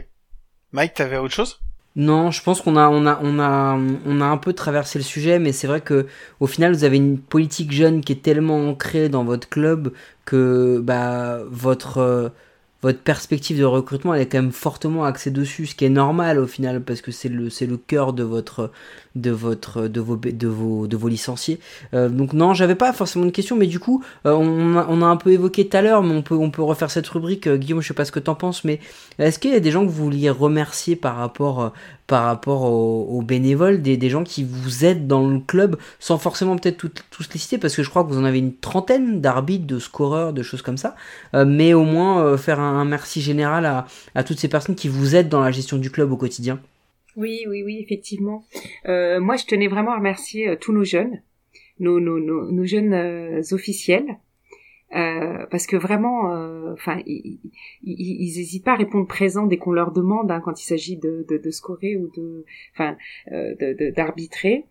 Mike, t'avais autre chose? Non, je pense qu'on a, on a, on a, on a un peu traversé le sujet, mais c'est vrai que au final, vous avez une politique jeune qui est tellement ancrée dans votre club que bah votre votre perspective de recrutement elle est quand même fortement axée dessus, ce qui est normal au final parce que c'est le c'est le cœur de votre de votre de vos de vos de vos licenciés. Euh, donc non, j'avais pas forcément de question, mais du coup euh, on, a, un peu évoqué tout à l'heure, mais on peut on peut refaire cette rubrique. Euh, Guillaume, je sais pas ce que t'en penses, mais est-ce qu'il y a des gens que vous vouliez remercier par rapport par rapport aux, bénévoles, des, des, gens qui vous aident dans le club, sans forcément peut-être tous les citer, parce que je crois que vous en avez une trentaine d'arbitres, de scoreurs, de choses comme ça, mais au moins faire un, merci général à, toutes ces personnes qui vous aident dans la gestion du club au quotidien. Oui, oui, oui, effectivement. Euh, moi, je tenais vraiment à remercier euh, tous nos jeunes, nos, nos, nos, nos jeunes officiels, euh, parce que vraiment, euh, enfin, ils, n'hésitent pas à répondre présent dès qu'on leur demande hein, quand il s'agit de, de, de, scorer ou de, enfin, euh, d'arbitrer.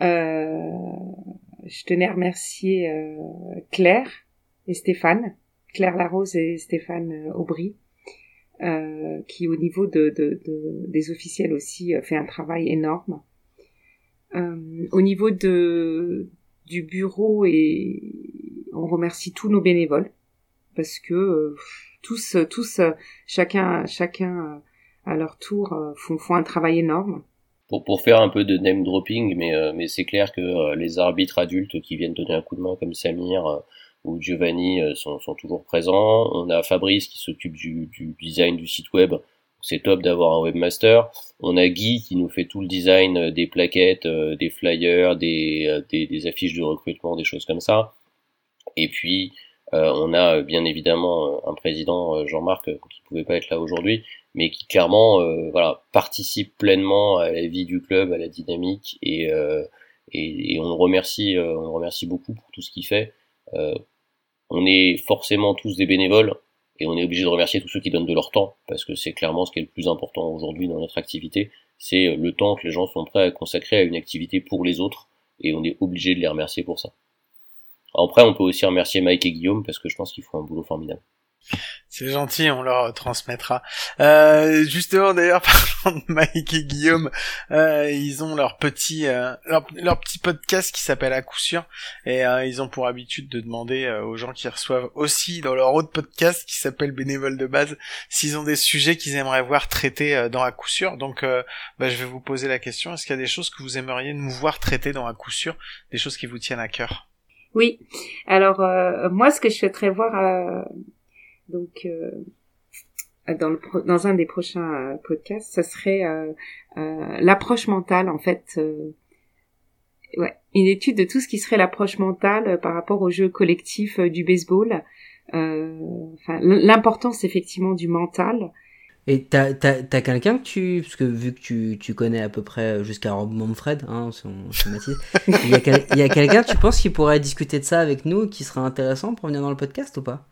je tenais à remercier Claire et Stéphane, Claire Larose et Stéphane Aubry, qui au niveau de, de, des officiels aussi fait un travail énorme. au niveau de du bureau et on remercie tous nos bénévoles parce que euh, tous, tous, chacun, chacun à leur tour font, font un travail énorme. Pour, pour faire un peu de name dropping, mais, mais c'est clair que les arbitres adultes qui viennent donner un coup de main comme Samir ou Giovanni sont, sont toujours présents. On a Fabrice qui s'occupe du, du design du site web c'est top d'avoir un webmaster. On a Guy qui nous fait tout le design euh, des plaquettes, euh, des flyers, des, euh, des, des, affiches de recrutement, des choses comme ça. Et puis on a bien évidemment un président Jean-Marc qui pouvait pas être là aujourd'hui, mais qui clairement voilà participe pleinement à la vie du club, à la dynamique et et, et, on le remercie on le remercie beaucoup pour tout ce qu'il fait. On est forcément tous des bénévoles, et on est obligé de remercier tous ceux qui donnent de leur temps, parce que c'est clairement ce qui est le plus important aujourd'hui dans notre activité, c'est euh, le temps que les gens sont prêts à consacrer à une activité pour les autres, et on est obligé de les remercier pour ça. Après, on peut aussi remercier Mike et Guillaume, parce que je pense qu'ils font un boulot formidable. C'est gentil, on leur transmettra. Euh, justement, d'ailleurs, parlant de Mike et Guillaume, euh, ils ont leur petit euh, leur, petit podcast qui s'appelle À coup sûr, et euh, ils ont pour habitude de demander euh, aux gens qui reçoivent aussi dans leur autre podcast qui s'appelle Bénévole de base s'ils ont des sujets qu'ils aimeraient voir traités dans À coup sûr. Donc, bah, je vais vous poser la question est-ce qu'il y a des choses que vous aimeriez nous voir traiter dans À coup sûr, des choses qui vous tiennent à cœur? Oui. Alors, moi, ce que je souhaiterais voir donc, euh, dans, le, dans un des prochains euh, podcasts, ça serait euh, l'approche mentale, en fait. ouais, une étude de tout ce qui serait l'approche mentale par rapport au jeu collectif du baseball. Enfin, l'importance effectivement du mental. Et t'as, t'as, t'as quelqu'un que tu, parce que vu que tu, tu connais à peu près jusqu'à Rob Manfred, hein, il y a, il y a quelqu'un, tu penses, qui pourrait discuter de ça avec nous, qui serait intéressant pour venir dans le podcast ou pas?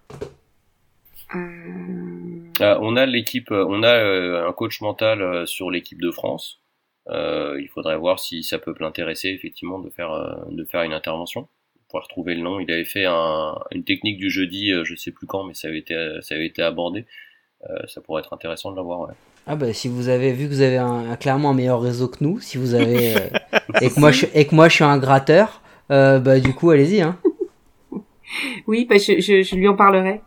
Euh, euh, on a l'équipe, euh, on a un coach mental sur l'équipe de France. il faudrait voir si ça peut l'intéresser effectivement de faire de faire une intervention. Pour retrouver le nom, il avait fait une technique du jeudi, je sais plus quand, mais ça avait été ça avait été abordé. ça pourrait être intéressant de l'avoir. Ouais. Ah bah si vous avez vu que vous avez un, clairement un meilleur réseau que nous, si vous avez et que moi je et que moi je suis un gratteur, bah du coup allez-y hein. Oui, bah, je, je, je lui en parlerai.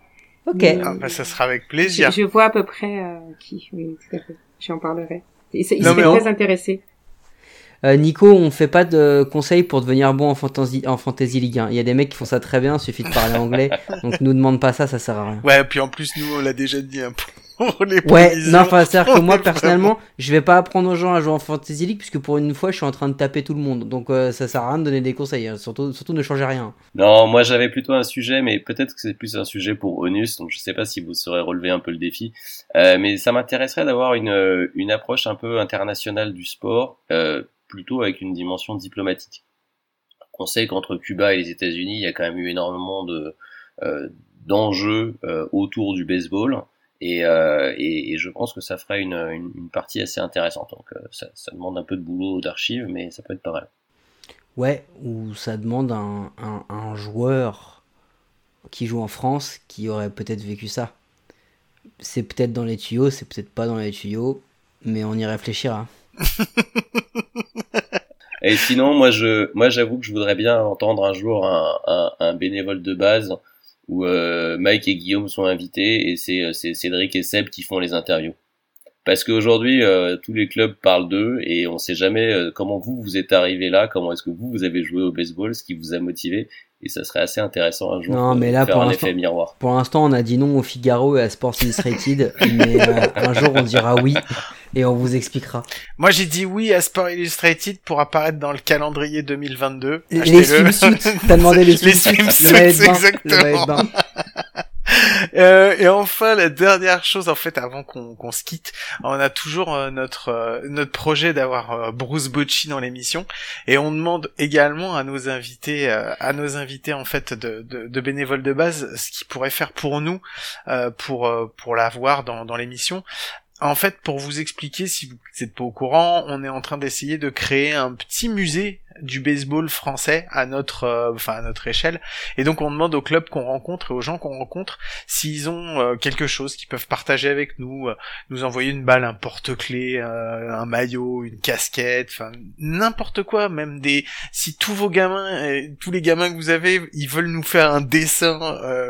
Ok. Ah, bah, ça sera avec plaisir. Je, vois à peu près euh, qui. Oui, tout à fait. J'en parlerai. Il, il serait très intéressé. Euh, Nico, on fait pas de conseils pour devenir bon en fantasy, en fantasy League 1. Il y a des mecs qui font ça très bien, il suffit de parler anglais. donc nous demande pas ça, ça sert à rien. Ouais, puis en plus nous on l'a déjà dit ouais, non, enfin, c'est-à-dire que moi, personnellement, je vais pas apprendre aux gens à jouer en Fantasy League, puisque pour une fois, je suis en train de taper tout le monde. Donc, euh, ça sert à rien de donner des conseils. Hein. Surtout, surtout, ne changez rien. Non, moi, j'avais plutôt un sujet, mais peut-être que c'est plus un sujet pour Onus, donc je sais pas si vous saurez relever un peu le défi. Euh, mais ça m'intéresserait d'avoir une, une approche un peu internationale du sport, euh, plutôt avec une dimension diplomatique. On sait qu'entre Cuba et les États-Unis, il y a quand même eu énormément de, euh, d'enjeux autour du baseball. Euh, et, et, je pense que ça ferait une, une, partie assez intéressante. Donc euh, ça, ça, demande un peu de boulot d'archives, mais ça peut être pas mal. Ouais, ou ça demande un, un, un joueur qui joue en France qui aurait peut-être vécu ça. C'est peut-être dans les tuyaux, c'est peut-être pas dans les tuyaux, mais on y réfléchira. et sinon, moi, je, moi, j'avoue que je voudrais bien entendre un jour un, un bénévole de base où euh, Mike et Guillaume sont invités et euh, c'est Cédric et Seb qui font les interviews. Parce qu'aujourd'hui, euh, tous les clubs parlent d'eux et on sait jamais comment vous vous êtes arrivé là, comment est-ce que vous vous avez joué au baseball, ce qui vous a motivé. Et ça serait assez intéressant un jour non, mais là, faire pour un effet miroir. Pour l'instant, on a dit non au Figaro et à Sports Illustrated, mais un jour on dira oui et on vous expliquera. Moi, j'ai dit oui à Sport Illustrated pour apparaître dans le calendrier 2022. Les swimsuits. T'as demandé les swimsuits. Les swimsuits, exactement. Euh, et enfin, la dernière chose, en fait, avant qu'on se quitte, on a toujours euh, notre euh, notre projet d'avoir euh, Bruce Bocci dans l'émission, et on demande également à nos invités, à nos invités en fait de, de, de bénévoles de base, ce qu'ils pourraient faire pour nous, pour pour l'avoir dans dans l'émission. En fait, pour vous expliquer, si vous n'êtes pas au courant, on est en train d'essayer de créer un petit musée du baseball français à notre, euh, enfin à notre échelle. Et donc on demande aux clubs qu'on rencontre et aux gens qu'on rencontre s'ils ont euh, quelque chose qu'ils peuvent partager avec nous, euh, nous envoyer une balle, un porte-clés, un maillot, une casquette, enfin n'importe quoi, même des. Si tous vos gamins, tous les gamins que vous avez, ils veulent nous faire un dessin,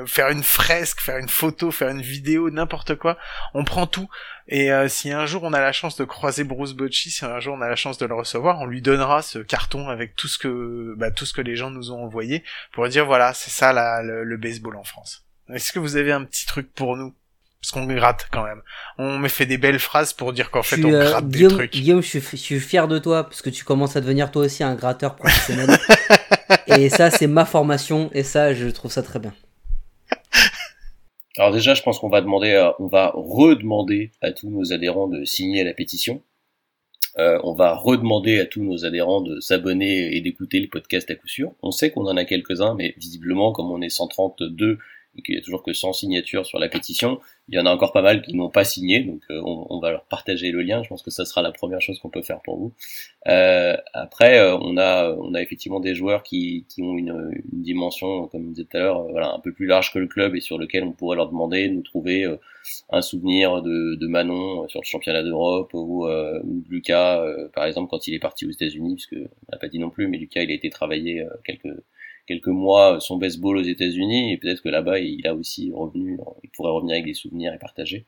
faire une fresque, faire une photo, faire une vidéo, n'importe quoi, on prend tout. Et euh, si un jour on a la chance de croiser Bruce Bocci, si un jour on a la chance de le recevoir, on lui donnera ce carton tout ce que bah, tout ce que les gens nous ont envoyé pour dire voilà c'est ça la, le, baseball en France. Est-ce que vous avez un petit truc pour nous? Parce qu'on gratte quand même. On me fait des belles phrases pour dire qu'en fait on euh, gratte des trucs. Guillaume, je suis, je suis fier de toi parce que tu commences à devenir toi aussi un gratteur professionnel. et ça, c'est ma formation et ça, je trouve ça très bien. Alors déjà, je pense qu'on va demander, on va redemander à tous nos adhérents de signer la pétition. Euh, on va redemander à tous nos adhérents de s'abonner et d'écouter le podcast à coup sûr. On sait qu'on en a quelques-uns, mais visiblement, comme on est 132 et qu'il y a toujours que 100 signatures sur la pétition, il y en a encore pas mal qui n'ont pas signé, donc euh, on, va leur partager le lien. Je pense que ça sera la première chose qu'on peut faire pour vous. Euh, après, euh, on a on a effectivement des joueurs qui, qui ont une, une dimension, comme je disais tout à l'heure, voilà, un peu plus large que le club et sur lequel on pourrait leur demander de nous trouver un souvenir de, de Manon sur le championnat d'Europe ou, de Lucas, par exemple, quand il est parti aux États-Unis, puisque on n'a pas dit non plus, mais Lucas il a été travaillé quelques quelques mois son baseball aux États-Unis et peut-être que là-bas il a aussi revenu, il pourrait revenir avec des souvenirs et partager.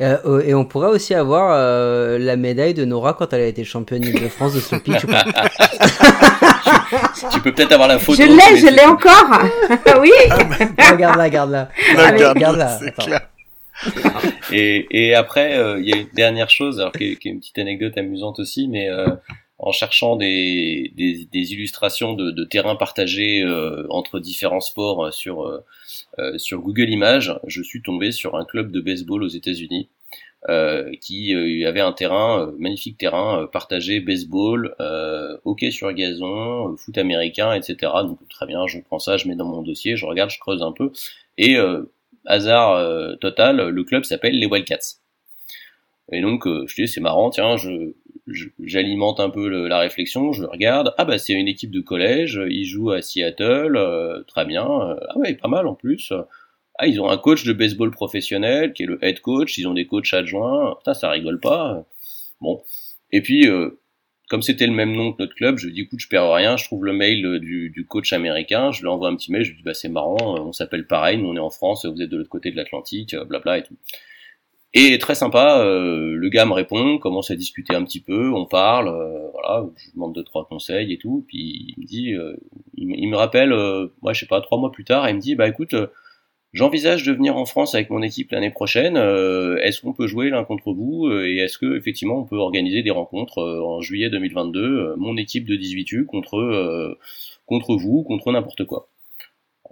Euh, euh, et on pourrait aussi avoir euh, la médaille de Nora quand elle a été championne de France de ce pitch. tu, peux peut-être avoir la photo. Je l'ai, je l'ai encore. oui. regarde-la, regarde-la. Regarde-la. et, et après, il y a une dernière chose, alors qui est, qui est, une petite anecdote amusante aussi, mais en cherchant des, illustrations de, de terrains partagés euh, entre différents sports euh, sur, euh, sur Google Images, je suis tombé sur un club de baseball aux États-Unis qui avait un terrain, magnifique terrain partagé baseball, hockey sur gazon, foot américain, etc. Donc très bien, je prends ça, je mets dans mon dossier, je regarde, je creuse un peu, et hasard total, le club s'appelle les Wildcats. Et donc je dis c'est marrant, tiens, je j'alimente un peu la réflexion, je regarde, ah bah c'est une équipe de collège, ils jouent à Seattle, euh, très bien, euh, ah ouais, pas mal en plus. Ah, ils ont un coach de baseball professionnel qui est le head coach, ils ont des coachs adjoints, putain, ça rigole pas. Bon. Et puis, euh, comme c'était le même nom que notre club, je dis écoute, je perds rien, je trouve le mail du, du coach américain, je lui envoie un petit mail, je lui dis bah c'est marrant, on s'appelle pareil, nous on est en France, vous êtes de l'autre côté de l'Atlantique, blabla et tout. Et très sympa, euh, le gars me répond, commence à discuter un petit peu, on parle, euh, voilà, je demande deux trois conseils et tout, puis il me dit, euh, il, me rappelle, moi je sais pas, trois mois plus tard, il me dit, bah écoute, j'envisage de venir en France avec mon équipe l'année prochaine, est-ce qu'on peut jouer l'un contre vous et est-ce que effectivement on peut organiser des rencontres en juillet 2022, mon équipe de 18U contre contre vous, contre n'importe quoi.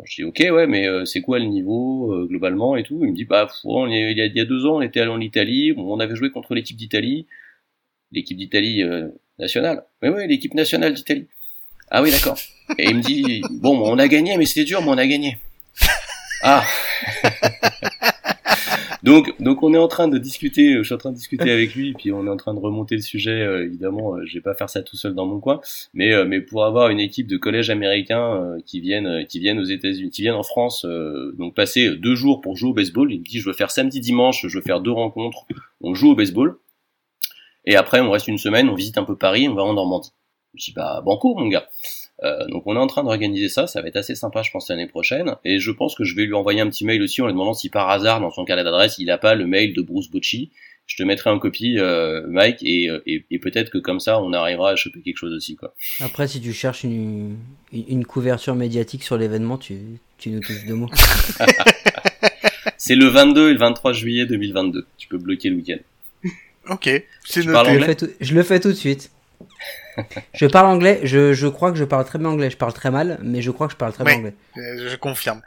Je dis ok ouais mais euh, c'est quoi le niveau euh, globalement et tout? Il me dit bah il, y a, deux ans on était allé en Italie, on avait joué contre l'équipe d'Italie, l'équipe d'Italie euh, nationale. Mais ouais l'équipe nationale d'Italie. Ah oui d'accord. Et il me dit bon on a gagné mais c'était dur mais on a gagné. Ah donc, donc on est en train de discuter, je suis en train de discuter avec lui, puis on est en train de remonter le sujet. Euh, évidemment, euh, je vais pas faire ça tout seul dans mon coin, mais euh, mais pour avoir une équipe de collèges américains qui viennent qui viennent aux États-Unis, qui viennent en France, donc passer deux jours pour jouer au baseball. Il me dit je veux faire samedi dimanche, je veux faire deux rencontres, on joue au baseball, et après on reste une semaine, on visite un peu Paris, on va en Normandie. Je dis bah banco mon gars. Euh, donc on est en train d'organiser ça, ça va être assez sympa je pense l'année prochaine, et je pense que je vais lui envoyer un petit mail aussi en lui demandant si par hasard dans son carnet d'adresse il n'a pas le mail de Bruce Bocci, je te mettrai en copie euh, Mike, euh, et, et, peut-être que comme ça on arrivera à choper quelque chose aussi quoi. Après si tu cherches une, une couverture médiatique sur l'événement, tu, tu nous touches deux mots. C'est le 22 et le 23 juillet 2022, tu peux bloquer le week-end. Ok, c'est noté. je le fais tout de suite je parle anglais, je, je, crois que je parle très bien anglais. Je parle très mal, mais je crois que je parle très bien anglais. Je confirme.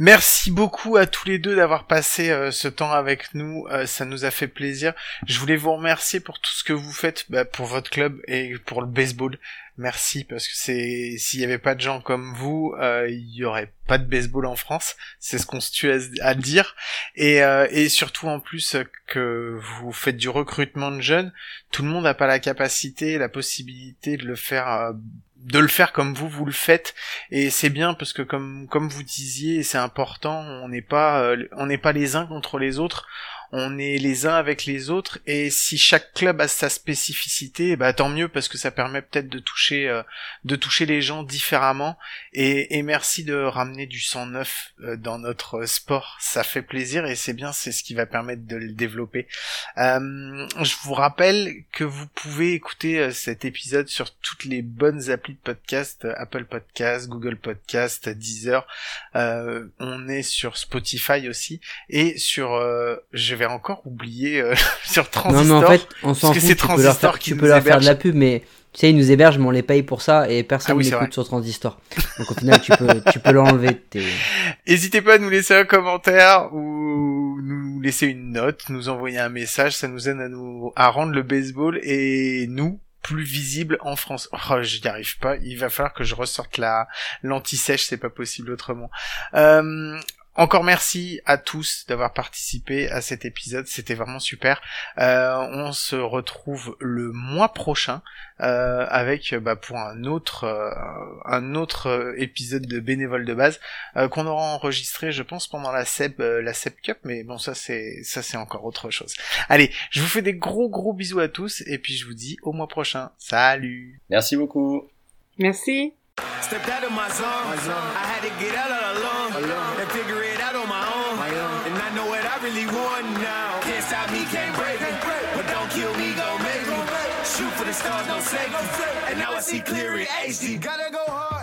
Merci beaucoup à tous les deux d'avoir passé euh, ce temps avec nous. Euh, ça nous a fait plaisir. Je voulais vous remercier pour tout ce que vous faites bah, pour votre club et pour le baseball. Merci parce que c'est s'il y avait pas de gens comme vous, euh, il y aurait pas de baseball en France. C'est ce qu'on se tue à, dire. Et, et surtout en plus que vous faites du recrutement de jeunes, tout le monde n'a pas la capacité, la possibilité de le faire de le faire comme vous vous le faites et c'est bien parce que comme comme vous disiez c'est important on n'est pas euh, on n'est pas les uns contre les autres on est les uns avec les autres et si chaque club a sa spécificité bah tant mieux parce que ça permet peut-être de toucher euh, de toucher les gens différemment. Et, merci de ramener du sang neuf euh, dans notre sport. Ça fait plaisir et c'est bien c'est ce qui va permettre de le développer. Euh, je vous rappelle que vous pouvez écouter cet épisode sur toutes les bonnes applis de podcast Apple Podcast Google Podcast Deezer. On est sur Spotify aussi et sur je vais encore oublier euh, sur Transistor. Non, mais en fait, on s'en fout. Tu peux leur faire, tu peux leur faire de la pub, mais tu sais, ils nous hébergent, mais on les paye pour ça et personne ah n'écoute sur Transistor. Donc au final, tu peux, tu peux l'enlever. N'hésitez pas à nous laisser un commentaire ou nous laisser une note, nous envoyer un message. Ça nous aide à nous, à rendre le baseball et nous, plus visible en France. Oh, j'y arrive pas. Il va falloir que je ressorte la l'anti-sèche, c'est pas possible autrement. Euh, encore merci à tous d'avoir participé à cet épisode, c'était vraiment super. Euh, on se retrouve le mois prochain euh, avec bah, pour un autre euh, un autre épisode de bénévole de base qu'on aura enregistré, je pense, pendant la SEB la SEB Cup, mais bon ça c'est ça c'est encore autre chose. Allez, je vous fais des gros gros bisous à tous et puis je vous dis au mois prochain. Salut. Merci beaucoup. Merci. really safety. And now I see clear in HD. Gotta go hard.